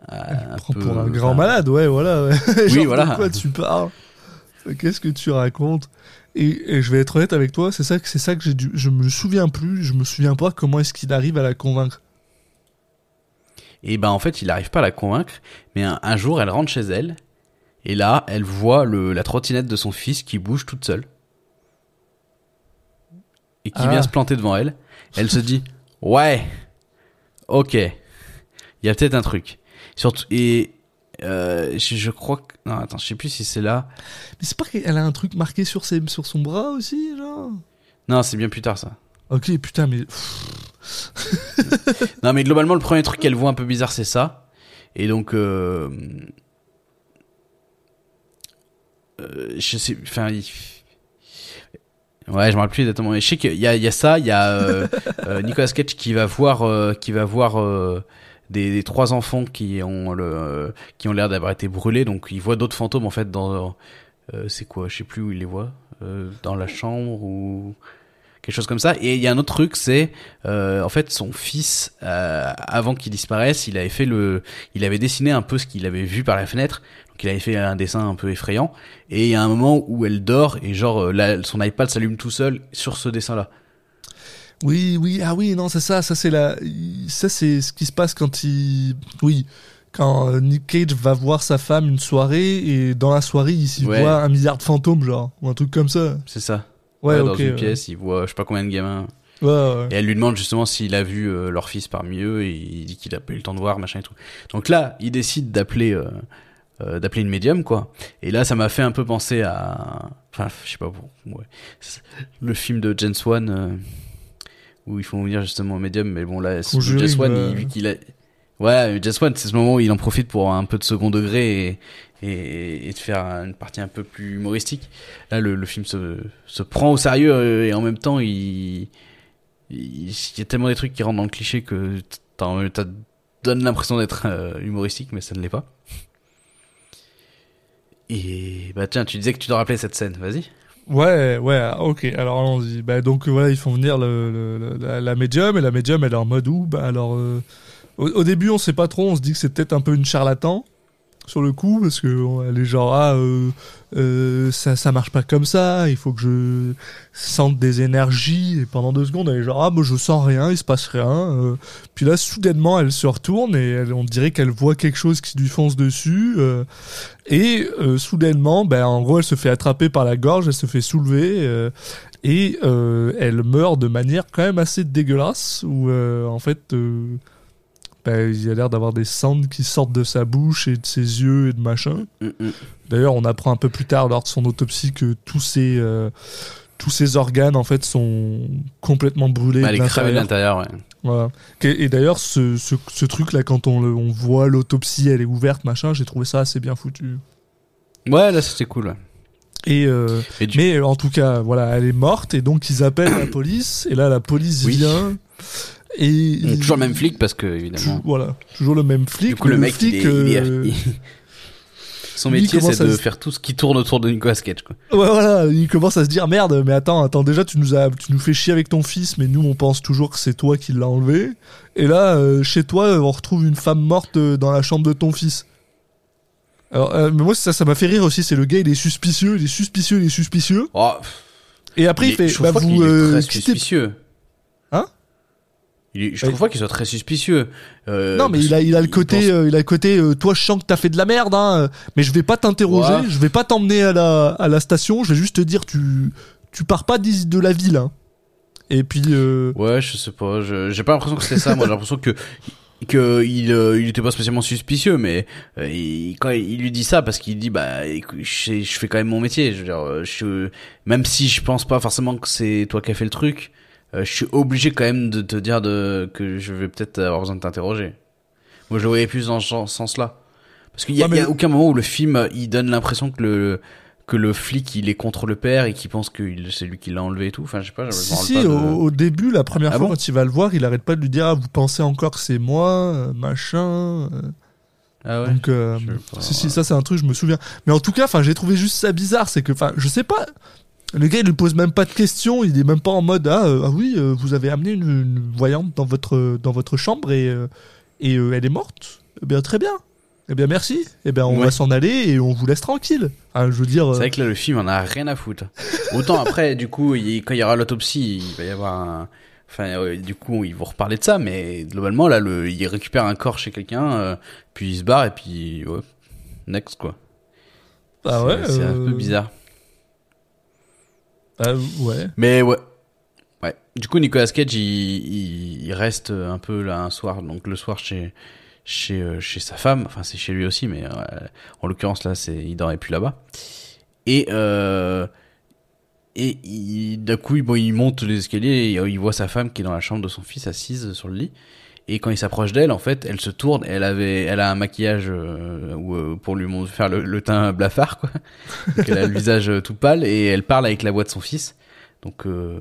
S6: un
S1: Prends
S6: peu-
S1: pour un grand
S6: enfin,
S1: malade, ouais, voilà. ouais.
S6: Oui,
S1: Genre,
S6: voilà.
S1: De quoi tu parles Qu'est-ce que tu racontes? Et, et je vais être honnête avec toi, c'est ça que c'est ça que j'ai dû. Je me souviens plus, je me souviens pas comment est-ce qu'il arrive à la convaincre.
S6: Et ben en fait, il arrive pas à la convaincre, mais un, un jour, elle rentre chez elle, et là, elle voit le, la trottinette de son fils qui bouge toute seule. Et qui
S1: Ah.
S6: vient se planter devant elle. Elle se dit, ouais, ok, il y a peut-être un truc. Surtout, et euh, je, je crois que... Non, attends, je sais plus si c'est là.
S1: Mais c'est pas qu'elle a un truc marqué sur, ses, sur son bras aussi, genre?
S6: Non, c'est bien plus tard ça.
S1: Ok, putain, mais.
S6: Non, mais globalement, le premier truc qu'elle voit un peu bizarre, c'est ça. Et donc, euh... euh, je sais, enfin, il- ouais, je me rappelle plus exactement. Mais je sais qu'il y a, il y a ça, il y a euh, euh, Nicolas Cage qui va voir, euh, qui va voir des, des trois enfants qui ont le, qui ont l'air d'avoir été brûlés. Donc, il voit d'autres fantômes en fait dans, c'est quoi, je sais plus où il les voit, dans la chambre ou quelque chose comme ça. Et il y a un autre truc, c'est euh, en fait son fils, euh, avant qu'il disparaisse, il avait fait le, il avait dessiné un peu ce qu'il avait vu par la fenêtre. Donc il avait fait un dessin un peu effrayant. Et il y a un moment où elle dort et genre euh, là, son iPad s'allume tout seul sur ce dessin-là.
S1: Oui, oui, ah oui, non, c'est ça, ça c'est la, ça c'est ce qui se passe quand il, oui, quand euh, Nick Cage va voir sa femme une soirée et dans la soirée il
S6: Ouais.
S1: voit un milliard de fantômes, genre, ou un truc comme ça.
S6: C'est ça.
S1: Ouais,
S6: dans
S1: ok.
S6: une
S1: ouais.
S6: pièce, il voit je sais pas combien de gamins.
S1: Ouais, ouais.
S6: Et elle lui demande justement s'il a vu euh, leur fils parmi eux et il dit qu'il a pas eu le temps de voir machin et tout. Donc là, il décide d'appeler euh, euh, d'appeler une médium quoi. Et là, ça m'a fait un peu penser à enfin, je sais pas bon, ouais. Le film de James Wan euh, où ils font venir justement un médium mais bon là James Wan il- vu qu'il a Ouais, James Wan, c'est ce moment où il en profite pour un peu de second degré et, et, et de faire une partie un peu plus humoristique. Là, le, le film se, se prend au sérieux euh, et en même temps, il, il y a tellement des trucs qui rentrent dans le cliché que t'as t'as- donne l'impression d'être euh, humoristique, mais ça ne l'est pas. Et bah tiens, tu disais que tu te rappelais cette scène, vas-y.
S1: Ouais, ouais, ah, ok, alors allons-y. Bah, donc voilà, ils font venir la médium, et la médium, elle est en mode où Bah alors, euh, au, au début, on sait pas trop, on se dit que c'est peut-être un peu une charlatan, sur le coup, parce que elle est genre, ah, euh, euh, ça, ça marche pas comme ça, il faut que je sente des énergies, et pendant deux secondes, elle est genre, ah, moi je sens rien, il se passe rien. euh. puis là, soudainement, elle se retourne, et on dirait qu'elle voit quelque chose qui lui fonce dessus, et soudainement, ben, en gros, elle se fait attraper par la gorge, elle se fait soulever, et elle meurt de manière quand même assez dégueulasse, où en fait, ben, il a l'air d'avoir des cendres qui sortent de sa bouche et de ses yeux et de machin.
S6: Mm, mm.
S1: D'ailleurs, on apprend un peu plus tard, lors de son autopsie, que tous ses, euh, tous ses organes, en fait, sont complètement brûlés
S6: Bah,
S1: de
S6: elle est crevée de
S1: l'intérieur.
S6: ouais.
S1: Voilà. Et, et d'ailleurs, ce, ce, ce truc-là, quand on, le, on voit l'autopsie, elle est ouverte, machin, j'ai trouvé ça assez bien foutu.
S6: Ouais, là c'était cool. ouais.
S1: Et euh,
S6: Et du-
S1: mais en tout cas, voilà, elle est morte et donc ils appellent la police et là la police
S6: Oui.
S1: vient et il-
S6: toujours le même flic parce que évidemment.
S1: voilà, toujours le même flic.
S6: Du coup,
S1: mais
S6: le mec,
S1: flic,
S6: il est, il est-
S1: euh,
S6: il- Son métier, c'est de
S1: se-
S6: faire tout ce qui tourne autour de Nicolas Cage, quoi.
S1: ouais, voilà, il commence à se dire merde, mais attends, attends, déjà tu nous as, tu nous fais chier avec ton fils, mais nous on pense toujours que c'est toi qui l'as enlevé. Et là, euh, chez toi, on retrouve une femme morte euh, dans la chambre de ton fils. Alors, euh, mais moi ça, ça m'a fait rire aussi. C'est le gars, il est suspicieux, il est suspicieux, il est suspicieux.
S6: Oh,
S1: Et après il, fait, bah vous
S6: est
S1: euh,
S6: très
S1: quittez
S6: suspicieux. Il Je trouve pas qu'il soit très suspicieux. Euh,
S1: Non, mais il a, il a le
S6: qu'il
S1: côté,
S6: pense-
S1: euh, il a le côté, euh, toi, je sens que t'as fait de la merde, hein, mais je vais pas t'interroger,
S6: Ouais.
S1: je vais pas t'emmener à la, à la station, je vais juste te dire, tu, tu pars pas de la ville, hein. Et puis, euh,
S6: Ouais, je sais pas. J'ai pas l'impression que c'était ça. Moi, j'ai l'impression que que il, euh, il était pas spécialement suspicieux, mais euh, il, quand il lui dit ça parce qu'il dit bah écoute, je, je fais quand même mon métier. Je veux dire, euh, je, même si je pense pas forcément que c'est toi qui as fait le truc, je suis obligé quand même de te dire de que je vais peut-être avoir besoin de t'interroger. Moi, je le voyais plus dans ce sens- sens-là. Parce qu'il y, a-
S1: Ouais,
S6: aucun moment où le film euh, il donne l'impression que le que le flic il est contre le père et qu'il pense que c'est lui qui l'a enlevé et tout. Enfin, je sais pas. Je
S1: si,
S6: rappelle
S1: si,
S6: pas de-
S1: au, début, la première
S6: Ah
S1: fois,
S6: bon
S1: quand il va le voir, il arrête pas de lui dire, ah, vous pensez encore que c'est moi, euh, machin. euh.
S6: Ah ouais.
S1: Donc, euh,
S6: pas,
S1: si, si, ça, c'est un truc, je me souviens. Mais en tout cas, enfin, j'ai trouvé juste ça bizarre, c'est que, enfin, je sais pas, Le gars, il lui pose même pas de questions, il est même pas en mode ah, euh, ah oui, euh, vous avez amené une, une voyante dans votre dans votre chambre et euh, et elle est morte. Eh bien très bien. Eh bien merci. Eh bien on
S6: Ouais.
S1: va s'en aller et on vous laisse tranquille. Je veux dire.
S6: C'est vrai que là, le film en a rien à foutre. Autant après, du coup, il- quand il y aura l'autopsie, il va y avoir un. Enfin, du coup, ils vont reparler de ça, mais globalement, là, le, il récupère un corps chez quelqu'un, puis il se barre, et puis, ouais, next, quoi.
S1: ah ouais.
S6: C'est un peu bizarre.
S1: Ah, ouais.
S6: Mais ouais. Ouais. Du coup, Nicolas Cage, il, reste un peu là un soir, donc le soir chez chez euh, chez sa femme. Enfin, c'est chez lui aussi, mais euh, en l'occurrence là, c'est il dormait plus là-bas. Et euh, et d'un coup, il, monte les escaliers, et, euh, il voit sa femme qui est dans la chambre de son fils assise sur le lit. Et quand il s'approche d'elle, en fait, elle se tourne. Elle avait, elle a un maquillage euh, où, euh, pour lui faire le, le teint blafard, quoi. Donc elle a le visage euh, tout pâle et elle parle avec la voix de son fils. Donc euh,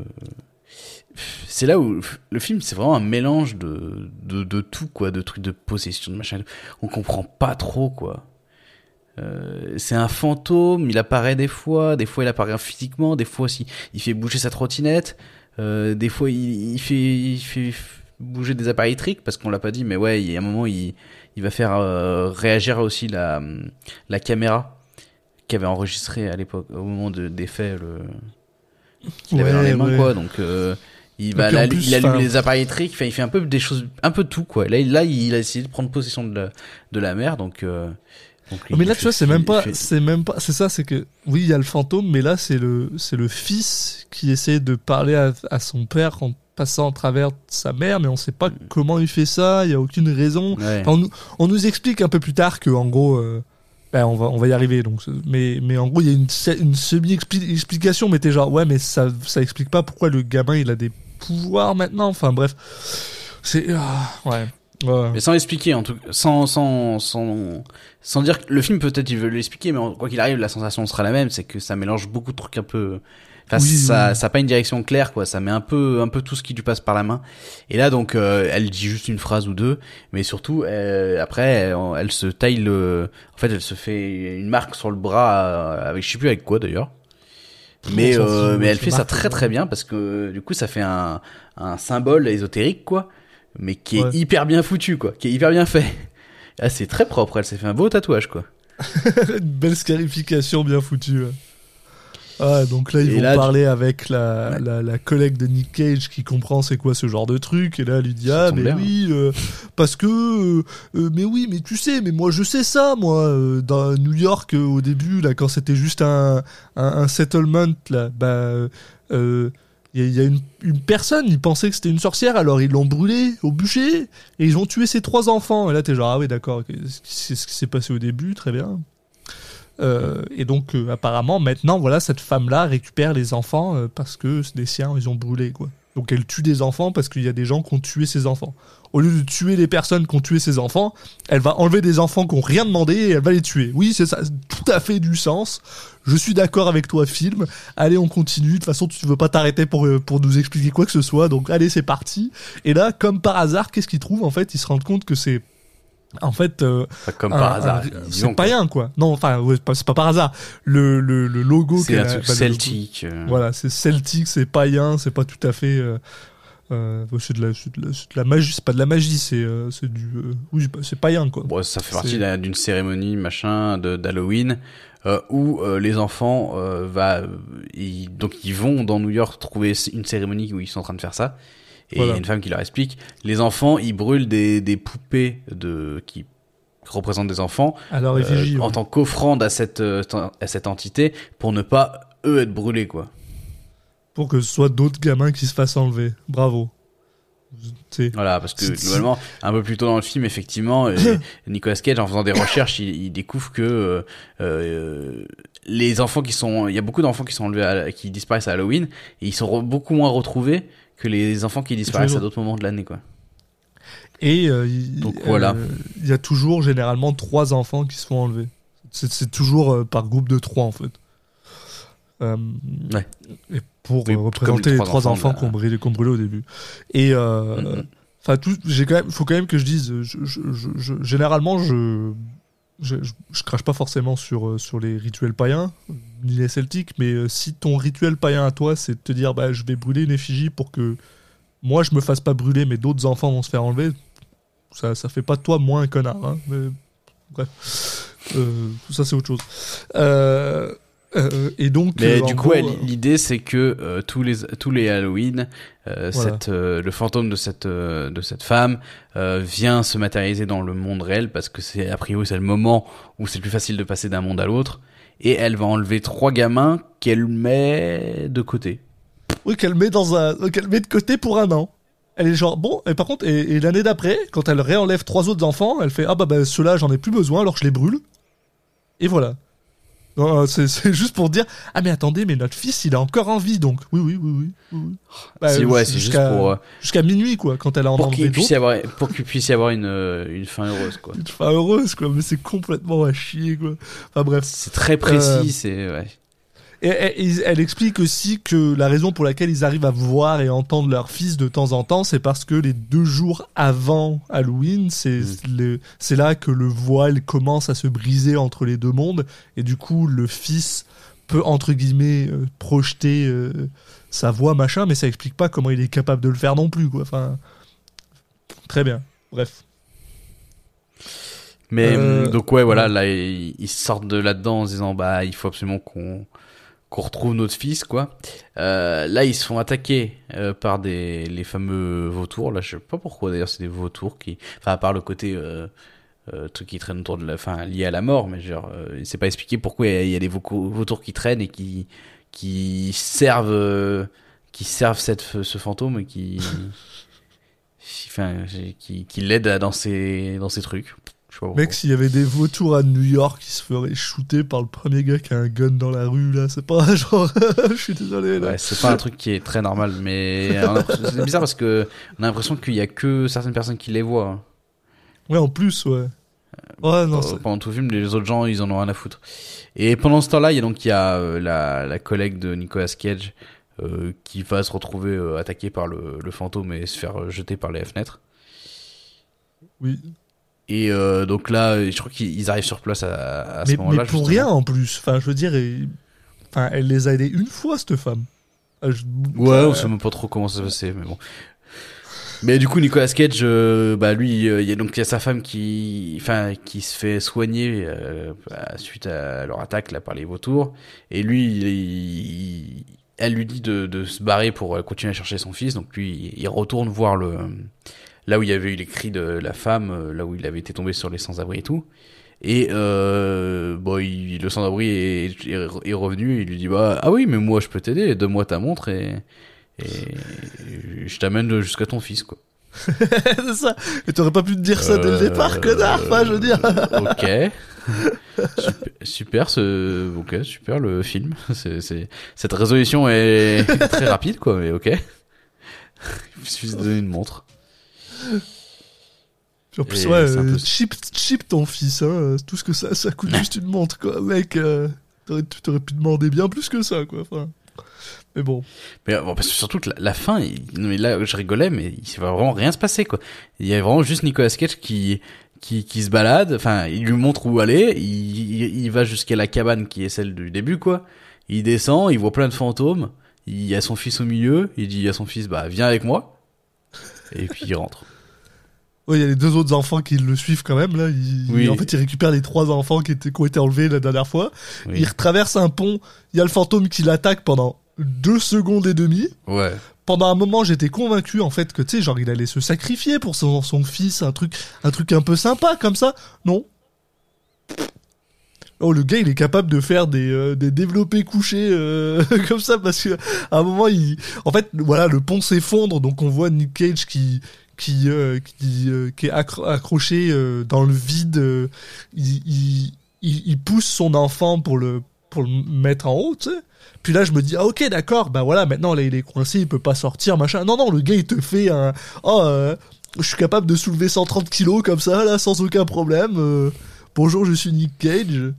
S6: c'est là où le film c'est vraiment un mélange de, de, de tout quoi, de trucs de possession, de machin. On comprend pas trop quoi. Euh, c'est un fantôme, il apparaît des fois, des fois il apparaît physiquement, des fois aussi il fait bouger sa trottinette, euh, des fois il, il fait il fait bouger des appareils électriques parce qu'on l'a pas dit, mais ouais il y a un moment il il va faire euh, réagir aussi la la caméra qui avait enregistré à l'époque au moment de, des faits le qu'il avait dans
S1: Ouais,
S6: les mains
S1: ouais.
S6: quoi. donc euh, il va là,
S1: plus,
S6: il allume les appareils électriques il fait un peu des choses un peu tout quoi. Là il, là il a essayé de prendre possession de la, de la mer donc, euh, donc
S1: Oh, mais là, tu vois, c'est même pas,
S6: fait-
S1: c'est même pas, c'est ça, c'est que, oui, il y a le fantôme, mais là, c'est le, c'est le fils qui essaie de parler à, à son père en passant à travers sa mère, mais on sait pas comment il fait ça, il y a aucune raison.
S6: Ouais.
S1: Enfin, on, nous- on nous explique un peu plus tard que, en gros, euh, ben, on va, on va y arriver, donc, mais, mais en gros, il y a une, se- une semi-explication, mais t'es genre, ouais, mais ça, ça explique pas pourquoi le gamin, il a des pouvoirs maintenant, enfin, bref. C'est, ah, ouais. Ouais.
S6: Mais sans expliquer, en tout sans, sans, sans, sans dire que le film peut-être il veut l'expliquer, mais quoi qu'il arrive, la sensation sera la même, c'est que ça mélange beaucoup de trucs un peu, enfin,
S1: Oui,
S6: ça,
S1: oui.
S6: ça a pas une direction claire, quoi, ça met un peu, un peu tout ce qui lui passe par la main. Et là, donc, euh, elle dit juste une phrase ou deux, mais surtout, euh, après, elle, elle se taille le, en fait, elle se fait une marque sur le bras, euh, avec, je sais plus avec quoi d'ailleurs. Mais, euh, mais elle fait ça très très bien parce que du coup ça fait un, un symbole ésotérique quoi, mais qui est
S1: Ouais.
S6: hyper bien foutu quoi, qui est hyper bien fait. Ah, c'est très propre, elle s'est fait un beau tatouage quoi.
S1: Une belle scarification bien foutue. ouais. Ah, donc là, ils
S6: Et
S1: vont
S6: là,
S1: parler avec la,
S6: Ouais.
S1: la, la collègue de Nick Cage qui comprend c'est quoi ce genre de truc. Et là, elle lui dit Ah, mais
S6: bien.
S1: oui, euh, parce que. euh, euh, mais oui, mais tu sais, mais moi je sais ça, moi. dans New York, au début, là, quand c'était juste un, un, un settlement, là, bah. il y a, une, une personne, ils pensaient que c'était une sorcière, alors ils l'ont brûlée au bûcher et ils ont tué ses trois enfants. Et là, t'es genre, ah oui, d'accord, c'est ce qui s'est passé au début, très bien. Euh, et donc, euh, apparemment, maintenant, voilà, cette femme-là récupère les enfants euh, parce que des siens, ils ont brûlé, quoi. Donc, elle tue des enfants parce qu'il y a des gens qui ont tué ses enfants. Au lieu de tuer les personnes qui ont tué ses enfants, elle va enlever des enfants qui ont rien demandé et elle va les tuer. Oui, c'est ça, tout à fait du sens. Je suis d'accord avec toi, film. Allez, on continue. De toute façon, tu ne veux pas t'arrêter pour, pour nous expliquer quoi que ce soit. Donc, allez, c'est parti. Et là, comme par hasard, qu'est-ce qu'ils trouvent En fait, ils se rendent compte que c'est. En fait, euh,
S6: comme
S1: un-
S6: par hasard.
S1: c'est
S6: disons,
S1: pas rien, quoi. Non, enfin, ouais, c'est pas- c'est par hasard. Le, le, le logo.
S6: C'est un truc
S1: bah, logo-
S6: celtique. euh,
S1: Voilà, c'est celtique, c'est païen, c'est pas tout à fait. Euh, euh, c'est de, la- c'est de la- c'est de la magie, c'est pas de la magie, c'est euh, c'est du. euh, oui, bah, c'est païen, quoi.
S6: Bon, ça fait
S1: C'est-
S6: partie d'un- d'une cérémonie machin de d'Halloween euh, où euh, les enfants euh, va euh, ils- donc ils vont dans New York trouver une cérémonie où ils sont en train de faire ça et il y a une femme qui leur explique les enfants ils brûlent des, des poupées de qui représentent des enfants
S1: Alors,
S6: euh, en tant qu'offrande à cette euh, à cette entité pour ne pas eux être brûlés quoi.
S1: Pour que ce soit d'autres gamins qui se fassent enlever. Bravo.
S6: Voilà, parce que globalement, un peu plus tôt dans le film, effectivement, euh, Nicolas Cage, en faisant des recherches, il, il découvre que euh, euh, les enfants qui sont, il y a beaucoup d'enfants qui sont enlevés, à- qui disparaissent à Halloween, et ils sont beaucoup moins retrouvés que les enfants qui disparaissent à d'autres moments de l'année, quoi.
S1: Et euh, il
S6: Donc,
S1: euh,
S6: voilà.
S1: il y a toujours généralement trois enfants qui se font enlever. C'est toujours euh, par groupe de trois en fait. Euh,
S6: Ouais.
S1: Et pour
S6: Oui,
S1: représenter
S6: les
S1: les
S6: trois enfants
S1: enfants ont brûlé au début. Et euh,
S6: Mhm.
S1: enfin tout, j'ai quand même, faut quand même que je dise, je, je, je- je- généralement je je, crache pas forcément sur, euh, sur les rituels païens, ni les celtiques, mais euh, si ton rituel païen à toi, c'est de te dire, bah, je vais brûler une effigie pour que moi je me fasse pas brûler, mais d'autres enfants vont se faire enlever, ça, ça fait pas de toi moins un connard. Hein, mais, bref, Euh, ça c'est autre chose. Euh, euh, et donc,
S6: Mais
S1: euh,
S6: du coup, ouais,
S1: euh,
S6: l'idée c'est que euh, tous les tous les Halloween, euh,
S1: Voilà.
S6: cette le fantôme de cette de cette femme vient se matérialiser dans le monde réel parce que c'est a priori c'est le moment où c'est le plus facile de passer d'un monde à l'autre et elle va enlever trois gamins qu'elle met de côté.
S1: Oui, qu'elle met dans un, qu'elle met de côté pour un an. Elle est genre bon. Et par contre, et, et l'année d'après, quand elle réenlève trois autres enfants, elle fait ah bah, bah ceux-là j'en ai plus besoin, alors je les brûle. Et voilà. Non, c'est c'est juste pour dire ah mais attendez, mais notre fils il a encore en vie donc oui oui oui oui. oui. Bah,
S6: c'est ouais, c'est juste
S1: jusqu'à-
S6: pour euh,
S1: jusqu'à minuit quoi quand elle a en
S6: pour qu'il puisse y avoir pour qu'il puisse y avoir une euh, une fin heureuse quoi.
S1: Une fin heureuse quoi, mais c'est complètement à chier quoi. Enfin bref.
S6: C'est très précis,
S1: Euh,
S6: c'est ouais.
S1: Et, elle explique aussi que la raison pour laquelle ils arrivent à voir et entendre leur fils de temps en temps, c'est parce que les deux jours avant Halloween, c'est
S6: Mm.
S1: c'est là que le voile commence à se briser entre les deux mondes, et du coup le fils peut entre guillemets euh, projeter euh, sa voix machin, mais ça explique pas comment il est capable de le faire non plus quoi. Enfin, très bien. Bref.
S6: Mais
S1: Euh,
S6: donc ouais, voilà, là ils, ils sortent de là-dedans en se disant bah il faut absolument qu'on qu'on retrouve notre fils quoi. Euh, là ils se font attaquer euh, par des les fameux vautours. Là je sais pas pourquoi d'ailleurs c'est des vautours qui, enfin à part le côté euh, euh, truc qui traîne autour de la, enfin lié à la mort, mais genre euh, c'est pas expliqué pourquoi il y a- des vautours qui traînent et qui qui servent euh, qui servent cette ce fantôme et qui enfin qui qui l'aident à- dans ses dans ses trucs.
S1: Mec, s'il y avait des vautours à New York qui se feraient shooter par le premier gars qui a un gun dans la rue, là, c'est pas genre. Je suis désolé, là.
S6: Ouais, c'est pas un truc qui est très normal, mais c'est bizarre parce que on a l'impression qu'il y a que certaines personnes qui les voient. hein.
S1: Ouais, en plus, ouais. Ouais, non,
S6: Euh, pendant tout le film, les autres gens, ils en ont rien à foutre. Et pendant ce temps-là, il y a donc il y a euh, la, la collègue de Nicolas Cage euh, qui va se retrouver euh, attaquée par le, le fantôme et se faire euh, jeter par les fenêtres.
S1: oui.
S6: Et euh, donc là, je crois qu'ils arrivent sur place à, à ce
S1: Mais,
S6: moment-là.
S1: mais pour
S6: justement.
S1: rien en plus. Enfin, je veux dire, et- enfin, elle les a aidés une fois, cette femme. Ah, je-
S6: Ouais, on sait même pas trop comment ça s'est passé, mais bon. Mais du coup, Nicolas Cage, euh, bah lui, euh, il y a donc il y a sa femme qui, enfin, qui se fait soigner euh, bah, suite à leur attaque là par les vautours, et lui, il, il- elle lui dit de, de se barrer pour euh, continuer à chercher son fils, donc lui, il retourne voir le là où il y avait eu les cris de la femme, euh, là où il avait été tombé sur les sans-abri et tout. Et euh, bon, il, le sans-abri est, est, est revenu et il lui dit bah ah oui mais moi je peux t'aider, donne-moi ta montre et, et je t'amène jusqu'à ton fils quoi.
S1: c'est ça. Et t'aurais pas pu te dire ça dès le
S6: Euh,
S1: départ, connard. Enfin, je veux dire.
S6: ok. super, super ce ok super le film. C'est c'est cette résolution est très rapide quoi mais ok. Il suffit de donner une montre.
S1: En plus,
S6: Et
S1: ouais, euh, chip, chip ton fils, hein. Tout ce que ça, ça coûte juste une montre, quoi. Mec, euh, tu t'aurais pu demander bien plus que ça, quoi. Enfin. Mais bon.
S6: Mais bon, parce que surtout que la, la fin, il- mais là je rigolais, mais il va vraiment rien se passer quoi. Il y a vraiment juste Nicolas Cage qui qui, qui se balade, enfin il lui montre où aller, il, il, il va jusqu'à la cabane qui est celle du début quoi. Il descend, il voit plein de fantômes, il y a son fils au milieu, il dit à son fils bah viens avec moi, et puis il rentre.
S1: Ouais, il y a les deux autres enfants qui le suivent quand même, là. Il-
S6: Oui.
S1: En fait, il récupère les trois enfants qui, étaient, qui ont été enlevés la dernière fois.
S6: Oui.
S1: Il traverse un pont. Il y a le fantôme qui l'attaque pendant deux secondes et demie.
S6: Ouais.
S1: Pendant un moment, j'étais convaincu, en fait, que, tu sais, genre, il allait se sacrifier pour son, son fils, un truc, un truc un peu sympa, comme ça. Non. Oh, le gars, il est capable de faire des, euh, des développés couchés euh, comme ça parce que à un moment, il, en fait, voilà, le pont s'effondre, donc on voit Nick Cage qui qui euh, qui, euh, qui est accro- accroché euh, dans le vide. il, il, pousse son enfant pour le pour le mettre en haut. Puis là, je me dis, ah ok, d'accord, bah voilà, maintenant il est coincé, il peut pas sortir, machin. Non, non, le gars, il te fait un, oh, je suis capable de soulever 130 kilos comme ça, là, sans aucun problème. bonjour, je suis Nick Cage.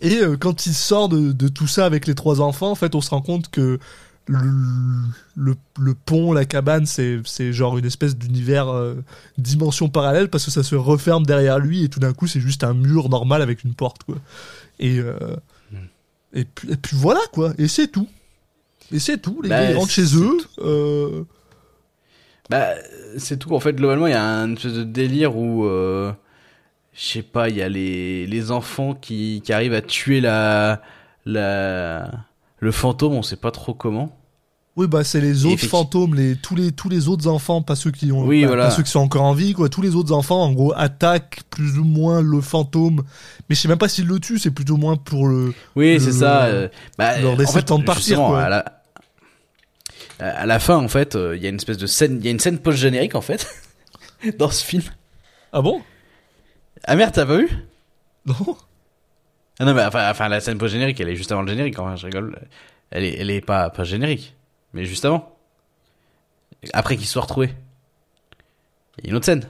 S1: Et quand il sort de, de tout ça avec les trois enfants, en fait, on se rend compte que le, le, le pont, la cabane, c'est genre une espèce d'univers euh, dimension parallèle parce que ça se referme derrière lui et tout d'un coup c'est juste un mur normal avec une porte quoi. Et euh,
S6: Hmm.
S1: et, puis, et puis voilà quoi. Et c'est tout. Et c'est tout. Les
S6: Bah,
S1: gars ils rentrent chez eux. euh,
S6: Bah, c'est tout. En fait, globalement, il y a un espèce de délire où, je sais pas, il y a les, les enfants qui, qui arrivent à tuer la, la, le fantôme, on sait pas trop comment.
S1: Oui, bah c'est les autres fantômes, les tous les tous les autres enfants, pas ceux qui ont,
S6: Oui,
S1: bah,
S6: voilà.
S1: pas ceux qui sont encore en vie, quoi. Tous les autres enfants, en gros, attaquent plus ou moins le fantôme. Mais je sais même pas s'ils le tuent, c'est plutôt moins pour le.
S6: Oui, c'est ça. euh, bah,
S1: leur
S6: en fait,
S1: le temps de partir, quoi.
S6: À la, à la fin, en fait, euh, il y a une espèce de scène, il y a une scène post-générique, en fait, dans ce film.
S1: Ah bon?
S6: Ah merde, t'as pas vu?
S1: Non.
S6: Ah non, mais enfin, enfin, la scène post-générique, elle est juste avant le générique, enfin, je rigole. Elle est, elle est pas, pas générique, mais juste avant. Après qu'ils se soient retrouvés. Il y a une autre scène.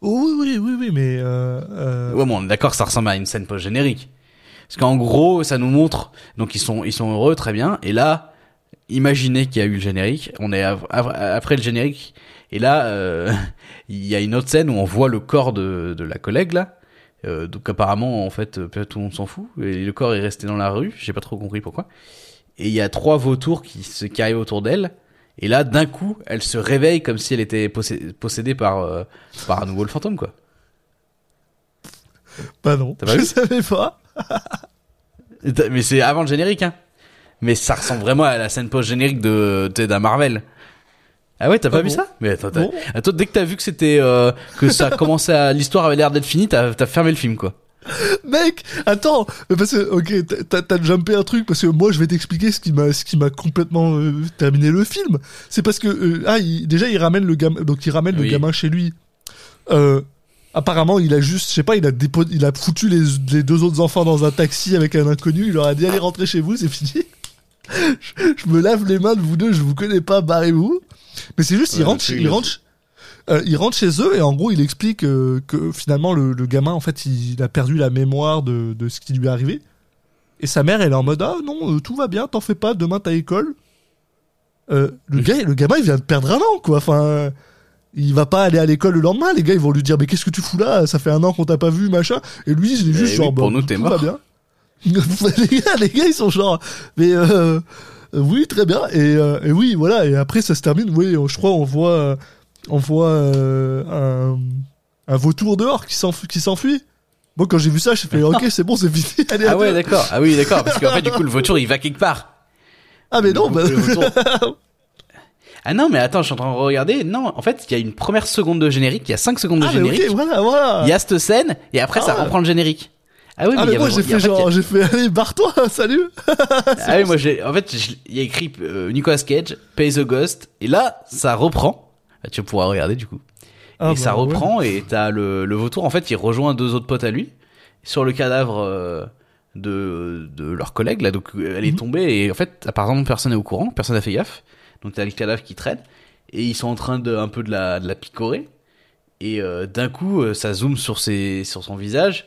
S1: Oh, oui, oui, oui, oui, mais. Euh, euh,
S6: Ouais, bon, on est d'accord, ça ressemble à une scène post-générique. Parce qu'en gros, ça nous montre, donc ils sont, ils sont heureux, très bien, et là, imaginez qu'il y a eu le générique, on est après le générique, et là, euh, il y a une autre scène où on voit le corps de, de la collègue, là, Euh, donc apparemment, en fait, euh, tout le monde s'en fout, et le corps est resté dans la rue, j'ai pas trop compris pourquoi. Et il y a trois vautours qui, se, qui arrivent autour d'elle, et là, d'un coup, elle se réveille comme si elle était possé- possédée par, euh, par à nouveau le fantôme, quoi.
S1: Bah non.
S6: Pas
S1: je savais pas.
S6: Mais c'est avant le générique, hein. Mais ça ressemble vraiment à la scène post-générique de, d'un Marvel. Ah ouais, t'as pas
S1: Ah
S6: vu
S1: bon
S6: ça? Mais attends,
S1: Bon.
S6: attends, dès que t'as vu que c'était, euh, que ça commençait à, l'histoire avait l'air d'être finie, t'as, t'as fermé le film, quoi.
S1: Mec, attends, parce que, ok, t'as- jumpé un truc, parce que moi je vais t'expliquer ce qui m'a ce qui m'a complètement euh, terminé le film. C'est parce que, euh, ah, il- déjà il ramène le gamin, donc il ramène le gamin chez lui. Euh, apparemment, il a juste, je sais pas, il a il a foutu les, les deux autres enfants dans un taxi avec un inconnu, il leur a dit allez rentrer chez vous, c'est fini. je, je me lave les mains de vous deux, je vous connais pas, barrez-vous. Mais c'est juste, il
S6: Ouais,
S1: rentre,
S6: c'est
S1: il rentre, euh, il rentre chez eux et en gros il explique euh, que finalement le, le gamin en fait il, a perdu la mémoire de, de ce qui lui est arrivé. Et sa mère elle est en mode ah non euh, tout va bien t'en fais pas demain t'as école. Le gars le gamin il vient de perdre un an quoi. Enfin il va pas aller à l'école le lendemain. Les gars ils vont lui dire mais qu'est-ce que tu fous là? Ça fait un an qu'on t'a pas vu machin. Et lui il est juste
S6: Eh
S1: genre
S6: pour
S1: bah,
S6: nous,
S1: tout
S6: mort.
S1: va bien. Les gars les gars ils sont genre mais euh, oui très bien et, euh, et oui voilà et après ça se termine oui je crois on voit on voit euh, un, un vautour dehors qui s'enf- qui s'enfuit. Moi, quand j'ai vu ça, j'ai fait OK, c'est bon, c'est fini. Allez,
S6: Ah ouais, d'accord. Ah oui, d'accord. Parce qu'en fait, du coup, le vautour, il va quelque part.
S1: Ah, mais non,
S6: Le-
S1: bah,
S6: vautour. Ah non, mais attends, je suis en train de regarder. Non, en fait, il y a une première seconde de générique, il y a 5 secondes de
S1: ah,
S6: générique.
S1: OK, voilà, voilà.
S6: Il y a cette scène, et après,
S1: Ah
S6: ça
S1: ouais.
S6: reprend le générique. Ah oui,
S1: ah,
S6: mais, il
S1: mais
S6: y
S1: moi, j'ai fait genre, j'ai fait, allez, barre-toi, salut.
S6: Ah oui, moi j'ai. En fait, il y a écrit euh, Nicolas Cage, Pay the Ghost, et là, ça reprend. Bah, tu pourras regarder du coup.
S1: Ah,
S6: et ça
S1: bah, ouais.
S6: reprend, et t'as le, le vautour, en fait, il rejoint deux autres potes à lui sur le cadavre euh, de, de leur collègue. Là, donc elle est
S1: Mhm.
S6: tombée, et en fait, apparemment, personne n'est au courant, personne n'a fait gaffe. Donc t'as le cadavre qui traîne, et ils sont en train de un peu de la, de la picorer. Et euh, d'un coup, ça zoome sur, ses, sur son visage,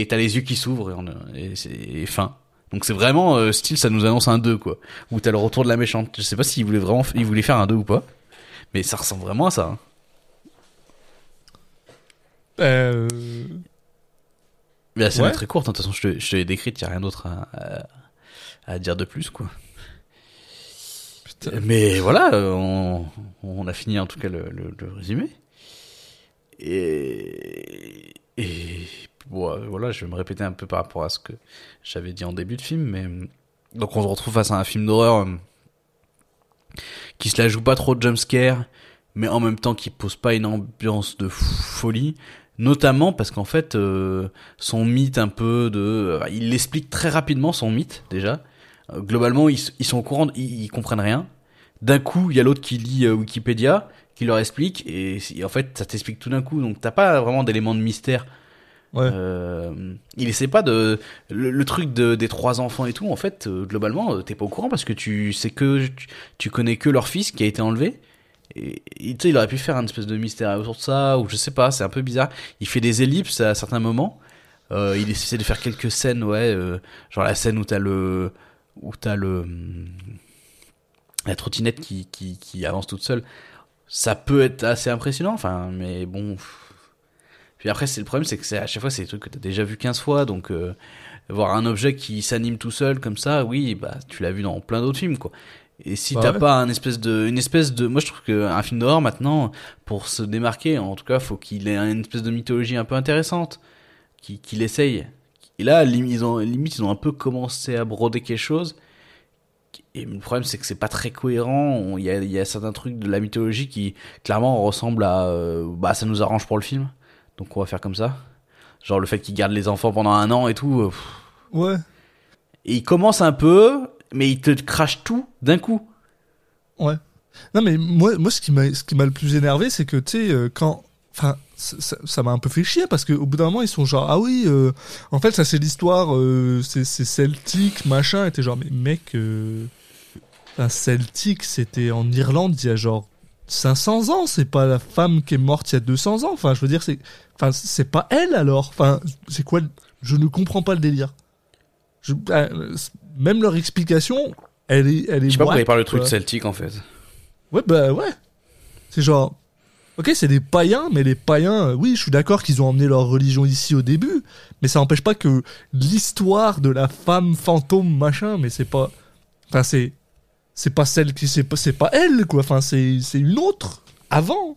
S6: et t'as les yeux qui s'ouvrent, et, on- et c'est fin. Donc c'est vraiment euh, style, ça nous annonce un 2 quoi. Où t'as le retour de la méchante. Je sais pas s'il voulait vraiment, faire un 2 ou pas. Mais ça ressemble vraiment à ça. hein.
S1: Euh,
S6: Mais la scène
S1: Ouais.
S6: est très courte, hein. de toute façon je te, je te l'ai décrite, y a rien d'autre à, à, à dire de plus quoi.
S1: putain.
S6: Mais voilà, euh, on, on a fini en tout cas le, le, le résumé. Et, et euh, voilà, je vais me répéter un peu par rapport à ce que j'avais dit en début de film, mais donc on se retrouve face à un film d'horreur euh, qui se la joue pas trop de jumpscare, mais en même temps qui pose pas une ambiance de folie. Notamment parce qu'en fait, euh, son mythe un peu de... euh, il l'explique très rapidement, son mythe, déjà. Euh, globalement, ils, ils sont au courant, ils, ils comprennent rien. D'un coup, il y a l'autre qui lit euh, Wikipédia, qui leur explique, et, en fait, ça t'explique tout d'un coup. Donc, t'as pas vraiment d'éléments de mystère. Euh, il essaie pas de le, truc de, des trois enfants et tout. En fait, euh, globalement, euh, t'es pas au courant parce que tu sais que tu, connais que leur fils qui a été enlevé. Et, et il aurait pu faire un espèce de mystère autour de ça, ou je sais pas, c'est un peu bizarre. Il fait des ellipses à certains moments. Euh, il essaie de faire quelques scènes, ouais, genre la scène où t'as le, où t'as le, hum, la trottinette qui, qui avance toute seule, ça peut être assez impressionnant. Enfin, mais bon. Puis après, c'est le problème, c'est que c'est à chaque fois, c'est des trucs que t'as déjà vu 15 fois, donc euh, voir un objet qui s'anime tout seul comme ça, oui, bah tu l'as vu dans plein d'autres films, quoi. Et si
S1: Bah
S6: t'as
S1: ouais.
S6: pas un espèce de, une espèce de, moi je trouve qu'un film d'horreur maintenant, pour se démarquer, en tout cas, faut qu'il ait une espèce de mythologie un peu intéressante, qu'il essaye. Et là, ils ont, limite, ils ont un peu commencé à broder quelque chose. Et le problème, c'est que c'est pas très cohérent. Il y a, y a certains trucs de la mythologie qui, clairement, ressemblent à, euh, bah, ça nous arrange pour le film. Donc on va faire comme ça. Genre le fait qu'ils gardent les enfants pendant un an et tout. euh, pff.
S1: Ouais.
S6: Et il commence un peu, mais il te crache tout d'un coup.
S1: Ouais. Non, mais moi, moi ce qui m'a ce qui m'a le plus énervé, c'est que, tu sais, euh, quand. Enfin, ça- m'a un peu fait chier parce qu'au bout d'un moment, ils sont genre, ah oui, euh, en fait, ça c'est l'histoire, euh, c'est celtique, machin. Et t'es genre, mais mec, euh, celtique, c'était en Irlande il y a genre 500 ans, c'est pas la femme qui est morte il y a 200 ans. Enfin, je veux dire, c'est. Enfin, c'est pas elle alors. Enfin, c'est quoi Je ne comprends pas le délire. Je, euh, même leur explication, elle est. Elle est
S6: Je sais pas pourquoi il
S1: whack,
S6: parle le truc celtique en fait.
S1: Ouais, bah ouais. C'est genre. Ok, c'est des païens, mais les païens, euh, oui, je suis d'accord qu'ils ont emmené leur religion ici au début, mais ça n'empêche pas que l'histoire de la femme fantôme, machin, mais c'est pas. Enfin, c'est. C'est pas celle qui. C'est pas, c'est pas elle, quoi. Enfin, c'est, une autre. Avant.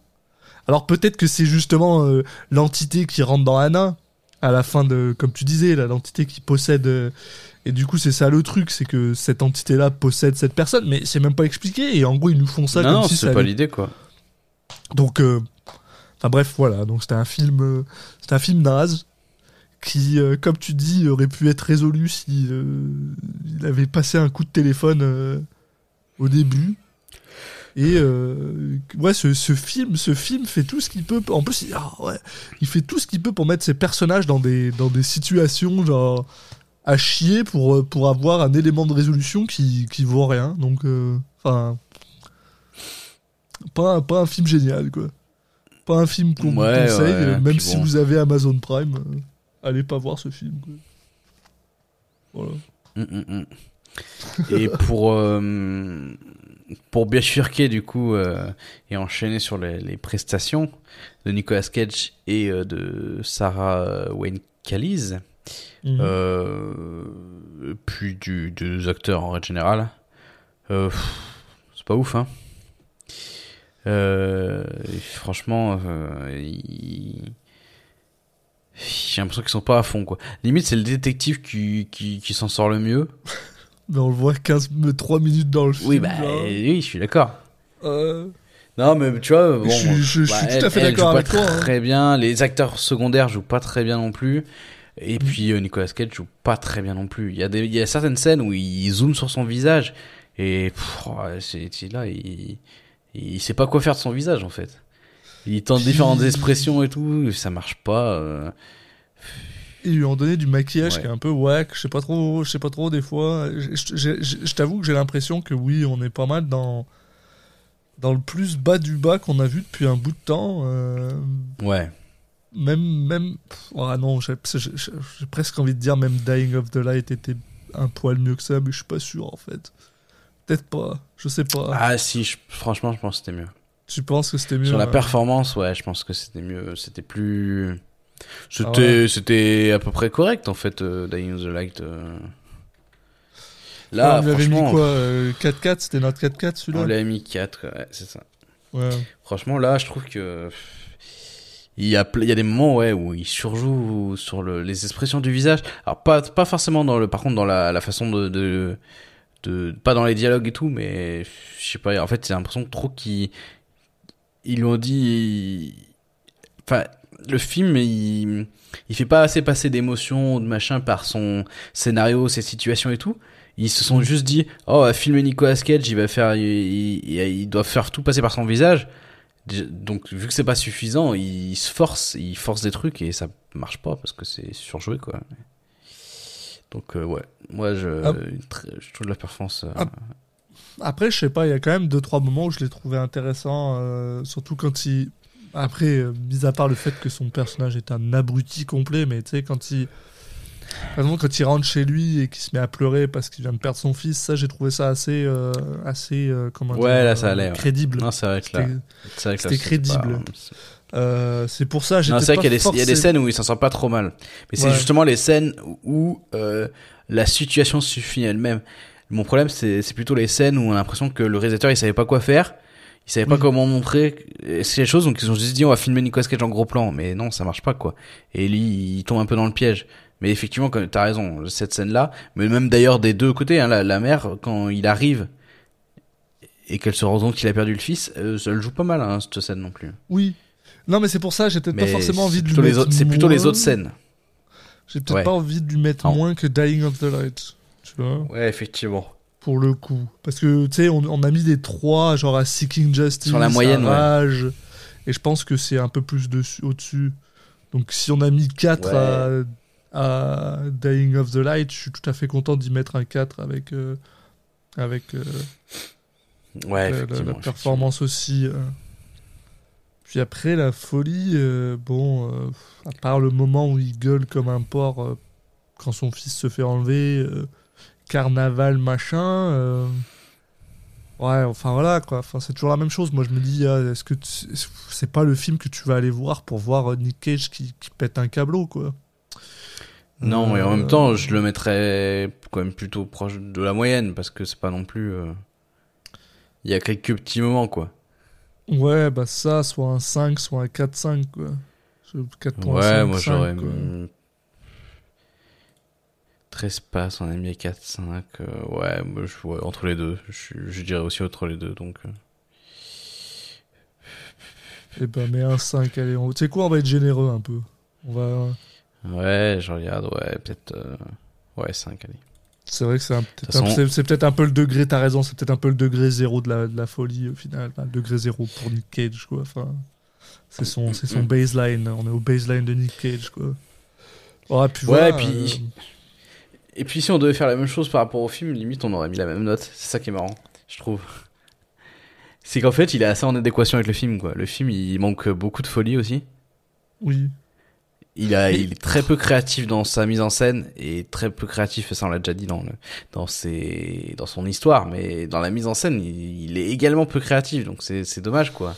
S1: Alors peut-être que c'est justement euh, l'entité qui rentre dans Anna, à la fin de. Comme tu disais, là, l'entité qui possède. euh, et du coup, c'est ça le truc, c'est que cette entité-là possède cette personne, mais c'est même pas expliqué, et en gros, ils nous font ça
S6: non,
S1: comme
S6: non,
S1: si
S6: c'est pas l'idée quoi.
S1: donc, euh, enfin bref, voilà. Donc c'était un film, c'était un film naze qui, euh, comme tu dis, aurait pu être résolu si euh, il avait passé un coup de téléphone au début. Et euh, ouais, ce, ce film, ce film fait tout ce qu'il peut. En plus, il, ah ouais, il fait tout ce qu'il peut pour mettre ses personnages dans des dans des situations genre à chier pour euh, pour avoir un élément de résolution qui qui vaut rien. Donc, euh, enfin, pas un, pas un film génial quoi. Pas un film qu'on
S6: Ouais,
S1: vous conseille,
S6: ouais,
S1: euh, même si
S6: bon.
S1: vous avez Amazon Prime, euh, allez pas voir ce film. Quoi. Voilà.
S6: Mm, mm, mm. Et pour euh, pour bifurquer du coup euh, et enchaîner sur les, les prestations de Nicolas Cage et euh, de Sarah euh, Wayne Callies,
S1: Mhm.
S6: puis du, des acteurs en règle générale, c'est pas ouf hein. Franchement, j'ai l'impression qu'ils sont pas à fond quoi. Limite c'est le détective qui, qui, qui s'en sort le mieux.
S1: Mais on le voit 15, 3 minutes dans le film.
S6: Oui, bah oui, je suis d'accord.
S1: Euh,
S6: Non, mais tu vois, bon,
S1: Je suis- je- je
S6: bah,
S1: suis tout à fait d'accord
S6: joue
S1: avec
S6: pas
S1: toi, hein.
S6: Très bien, les acteurs secondaires jouent pas très bien non plus. Et puis euh, Nicolas Cage joue pas très bien non plus. Il y a des, il y a certaines scènes où il zoome sur son visage et ouais, c'est là, il, il sait pas quoi faire de son visage en fait. Il tente différentes expressions et tout, ça marche pas. euh.
S1: Ils lui ont donné du maquillage
S6: Ouais.
S1: qui est un peu whack, je sais pas trop, je sais pas trop des fois. Je, t'avoue que j'ai l'impression que oui, on est pas mal dans dans le plus bas du bas qu'on a vu depuis un bout de temps. euh,
S6: Ouais.
S1: même même ah non, j'ai presque envie de dire même Dying of the Light était un poil mieux que ça, mais je suis pas sûr en fait. Peut-être pas, je sais pas.
S6: Ah si, je- franchement, je pense que c'était mieux.
S1: Tu penses que c'était mieux
S6: Sur la
S1: hein?
S6: performance, ouais, je pense que c'était mieux. C'était plus. C'était,
S1: Ah ouais.
S6: c'était à peu près correct en fait, euh, Dying of the Light. euh. Là,
S1: on lui avait mis
S6: franchement,
S1: quoi euh, 4-4, c'était notre 4-4
S6: on
S1: celui-là
S6: l'a mis 4, ouais, c'est ça.
S1: Ouais.
S6: Franchement, là, je trouve que. Il y, a, ple- il y a des moments ouais, où il surjoue sur le, les expressions du visage. Alors, pas, pas forcément dans le. Par contre, dans la, la façon de, de, de. Pas dans les dialogues et tout, mais. Je sais pas, en fait, j'ai l'impression que trop qu'ils. Ils lui ont dit. Enfin, le film, il, il fait pas assez passer d'émotions ou de machin par son scénario, ses situations et tout. Ils se sont juste dit, oh, filmer Nicolas Cage, il va faire, il, il, il doit faire tout passer par son visage. Donc, vu que c'est pas suffisant, il se force, il force des trucs et ça marche pas parce que c'est surjoué, quoi. Donc, euh, ouais. Moi, je,
S1: Ah.
S6: je trouve la performance. euh,
S1: Ah. Après, je sais pas, il y a quand même deux trois moments où je l'ai trouvé intéressant, euh, surtout quand il. Après, euh, mis à part le fait que son personnage est un abruti complet, mais tu sais, quand il. Par exemple, quand il rentre chez lui et qu'il se met à pleurer parce qu'il vient de perdre son fils, ça, j'ai trouvé ça assez, euh, assez, euh, comment
S6: Ouais,
S1: dire,
S6: là, ça
S1: euh,
S6: allait, ouais.
S1: crédible.
S6: Non, c'est vrai que là,
S1: C'était- crédible.
S6: pas-
S1: euh, c'est pour ça,
S6: Non, c'est vrai qu'il y, y a des scènes où il s'en sort pas trop mal. Mais c'est justement les scènes où euh, la situation suffit elle-même. Mon problème, c'est c'est plutôt les scènes où on a l'impression que le réalisateur, il savait pas quoi faire. Il savait pas
S1: Oui.
S6: comment montrer ces choses, donc ils ont juste dit on va filmer Nicolas Cage en gros plan. Mais non, ça marche pas, quoi. Et lui, il tombe un peu dans le piège. Mais effectivement, t'as raison, cette scène-là, mais même d'ailleurs des deux côtés, hein, la, la mère, quand il arrive et qu'elle se rend compte qu'il a perdu le fils, euh, ça le joue pas mal, hein, cette scène non plus.
S1: Oui. Non, mais c'est pour ça, j'ai peut-être pas forcément envie de lui mettre
S6: C'est plutôt les autres scènes.
S1: J'ai peut-être
S6: Ouais.
S1: pas envie de lui mettre
S6: Ah.
S1: moins que Dying of the Light. Tu vois
S6: Ouais, effectivement.
S1: Pour le coup. Parce que, tu sais, on, on a mis les trois, genre à Seeking Justice,
S6: Sur la moyenne,
S1: à
S6: ouais.
S1: Rage, et je pense que c'est un peu plus dessus, au-dessus. Donc si on a mis 4 à, à Dying of the Light, je suis tout à fait content d'y mettre un 4 avec, euh, avec euh,
S6: Ouais,
S1: la- la,
S6: effectivement.
S1: la performance aussi. euh. Puis après, la folie, euh, bon, à part le moment où il gueule comme un porc quand son fils se fait enlever, carnaval, machin. euh, Ouais, enfin voilà quoi. Enfin, c'est toujours la même chose. Moi, je me dis, ah, est-ce que tu- c'est pas le film que tu vas aller voir pour voir euh, Nick Cage qui, qui pète un câbleau quoi
S6: Non, mais en
S1: Euh,
S6: même temps, je le mettrais quand même plutôt proche de la moyenne parce que c'est pas non plus. euh, Il y a quelques petits moments, quoi.
S1: Ouais, bah ça, soit un 5, soit un 4-5 quoi. Je- 4.5,
S6: Ouais, moi
S1: 5,
S6: j'aurais
S1: quoi.
S6: mis. 13 passes, on a mis 4, 5. euh, ouais, moi, je, ouais, entre les deux. Je, je dirais aussi entre les deux, donc. euh.
S1: Eh ben, mais un 5, allez. on- Tu sais quoi, on va être généreux un peu. On va...
S6: Ouais, je regarde, ouais, peut-être. euh, Ouais, 5, allez.
S1: C'est vrai que c'est peut-être un, c'est- c'est peut-être un peu le degré, t'as raison, c'est peut-être un peu le degré zéro de la, de la folie au final. Le degré zéro pour Nick Cage, quoi. Enfin, c'est son, c'est son baseline. On est au baseline de Nick Cage, quoi. Ouais, puis
S6: Ouais,
S1: voilà,
S6: puis-
S1: euh,
S6: Et puis si on devait faire la même chose par rapport au film, limite on aurait mis la même note. C'est ça qui est marrant, je trouve. C'est qu'en fait il est assez en adéquation avec le film quoi. Le film il manque beaucoup de folie aussi.
S1: oui.
S6: Il, a,
S1: Mais-
S6: il est très peu créatif dans sa mise en scène et très peu créatif, ça on l'a déjà dit dans, le, dans, ses, dans son histoire, mais dans la mise en scène il, il est également peu créatif donc c'est c'est dommage quoi.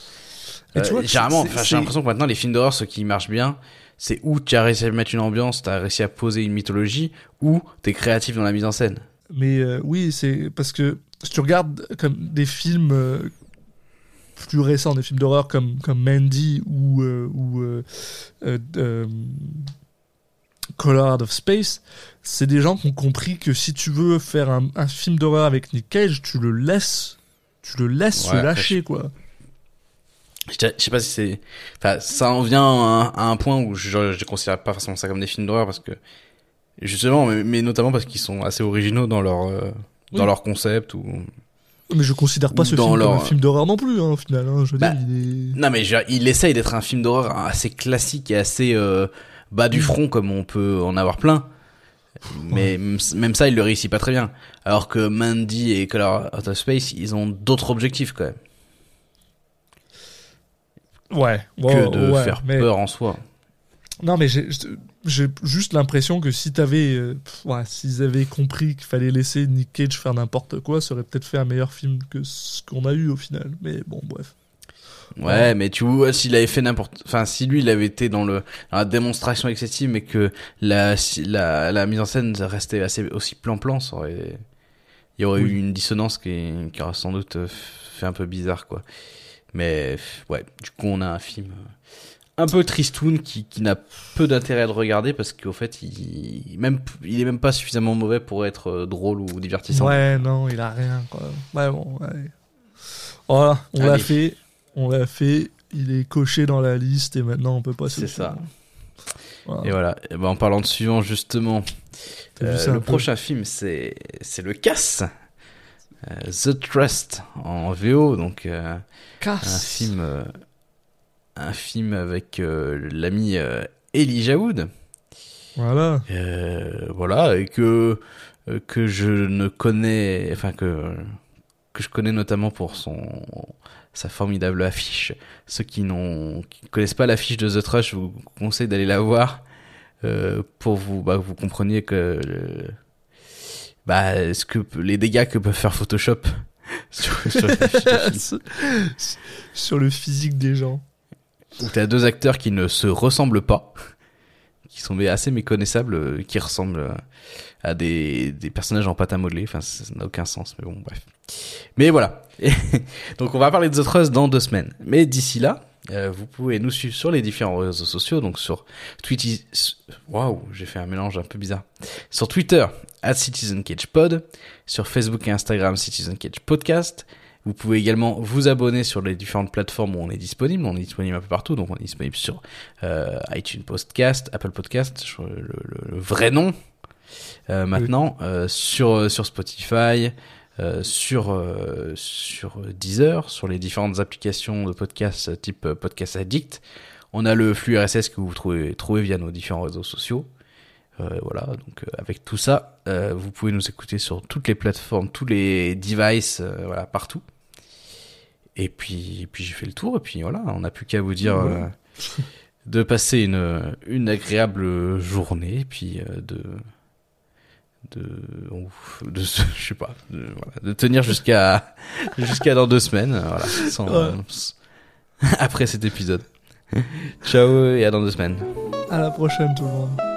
S1: Tu
S6: Euh,
S1: vois,
S6: généralement, j'ai l'impression que maintenant les films d'horreur, ceux qui marchent bien, c'est où tu as réussi à mettre une ambiance, tu as réussi à poser une mythologie, ou tu es créatif dans la mise en scène.
S1: Mais euh, oui, c'est parce que si tu regardes comme des films euh, plus récents, des films d'horreur comme, comme Mandy ou, euh, ou euh, Color Out of Space, c'est des gens qui ont compris que si tu veux faire un, un film d'horreur avec Nick Cage, tu le laisses, tu le laisses
S6: Ouais,
S1: se lâcher quoi.
S6: Je sais pas si c'est. Enfin, ça en vient à un, à un point où je, je considère pas forcément ça comme des films d'horreur parce que. Justement, mais, mais notamment parce qu'ils sont assez originaux dans leur, euh, dans
S1: Oui.
S6: leur concept ou.
S1: Mais je considère pas ce film comme
S6: leur-
S1: un film d'horreur non plus, hein, au final. hein. Je veux
S6: Bah,
S1: dire, il est...
S6: Non, mais je il essaye d'être un film d'horreur assez classique et assez euh, bas du front comme on peut en avoir plein. Mais même ça, il le réussit pas très bien. Alors que Mandy et Color Out of Space, ils ont d'autres objectifs quand même
S1: Ouais.
S6: que
S1: ouais,
S6: de
S1: ouais,
S6: faire
S1: mais-
S6: peur en soi.
S1: Non, mais j'ai juste l'impression que si t'avais, euh, ouais, s'ils avaient compris qu'il fallait laisser Nick Cage faire n'importe quoi, ça aurait peut-être fait un meilleur film que ce qu'on a eu au final. Mais bon, bref.
S6: Ouais, mais tu vois, s'il avait fait n'importe, enfin, si lui, il avait été dans le, dans la démonstration excessive, mais que la, si- la, la mise en scène restait assez, aussi plan-plan, ça aurait, il y aurait
S1: Oui.
S6: eu une dissonance qui, qui aurait sans doute euh, fait un peu bizarre, quoi. Mais, ouais, du coup, on a un film euh, un peu tristoun qui, qui n'a peu d'intérêt à le regarder parce qu'au fait, il, même, il est même pas suffisamment mauvais pour être euh, drôle ou divertissant.
S1: Ouais, non, il a rien, quoi. Ouais, bon, allez. Voilà, on l'a fait. On l'a fait. Il est coché dans la liste et maintenant on peut pas
S6: C'est ça.
S1: Voilà.
S6: Et voilà. Et ben, en parlant de suivant, justement, Euh, le prochain film, c'est c'est le Casse, The Trust en VO, donc euh, un film, euh, un film avec euh, l'ami euh, Elijah Wood,
S1: Voilà.
S6: euh, voilà, et que euh, que je ne connais, enfin que que je connais notamment pour son sa formidable affiche. Ceux qui n'ont qui ne connaissent pas l'affiche de The Trust, je vous conseille d'aller la voir. euh, pour vous, bah, vous compreniez que le- bah, ce que les dégâts que peut faire Photoshop sur,
S1: le physique des gens.
S6: où t'as deux acteurs qui ne se ressemblent pas, qui sont assez méconnaissables, euh, qui ressemblent euh, à des, des personnages en pâte à modeler. Enfin, ça ça n'a aucun sens, mais bon, bref. Mais voilà. Et donc, on va parler de The Trust dans deux semaines. Mais d'ici là, euh, vous pouvez nous suivre sur les différents réseaux sociaux, donc sur Twitter. Waouh, j'ai fait un mélange un peu bizarre. Sur Twitter, at Citizen Cage Pod, sur Facebook et Instagram, Citizen Cage Podcast. Vous pouvez également vous abonner sur les différentes plateformes où on est disponible. On est disponible un peu partout, donc on est disponible sur euh, iTunes Podcast, Apple Podcast, le, le- le vrai nom euh, maintenant, euh, sur sur Spotify, euh, sur euh, sur Deezer, sur les différentes applications de podcast euh, type Podcast Addict. On a le flux RSS que vous trouvez trouvez via nos différents réseaux sociaux. Euh, voilà, donc avec tout ça, vous pouvez nous écouter sur toutes les plateformes, tous les devices, voilà, partout. Et puis, et puis j'ai fait le tour, et puis voilà, on n'a plus qu'à vous dire de passer une, une agréable journée, et puis de de ouf, de je sais pas de, voilà, de tenir jusqu'à jusqu'à dans deux semaines euh, voilà sans-
S1: Ouais.
S6: après cet épisode ciao et à dans deux semaines
S1: À la prochaine tout le monde.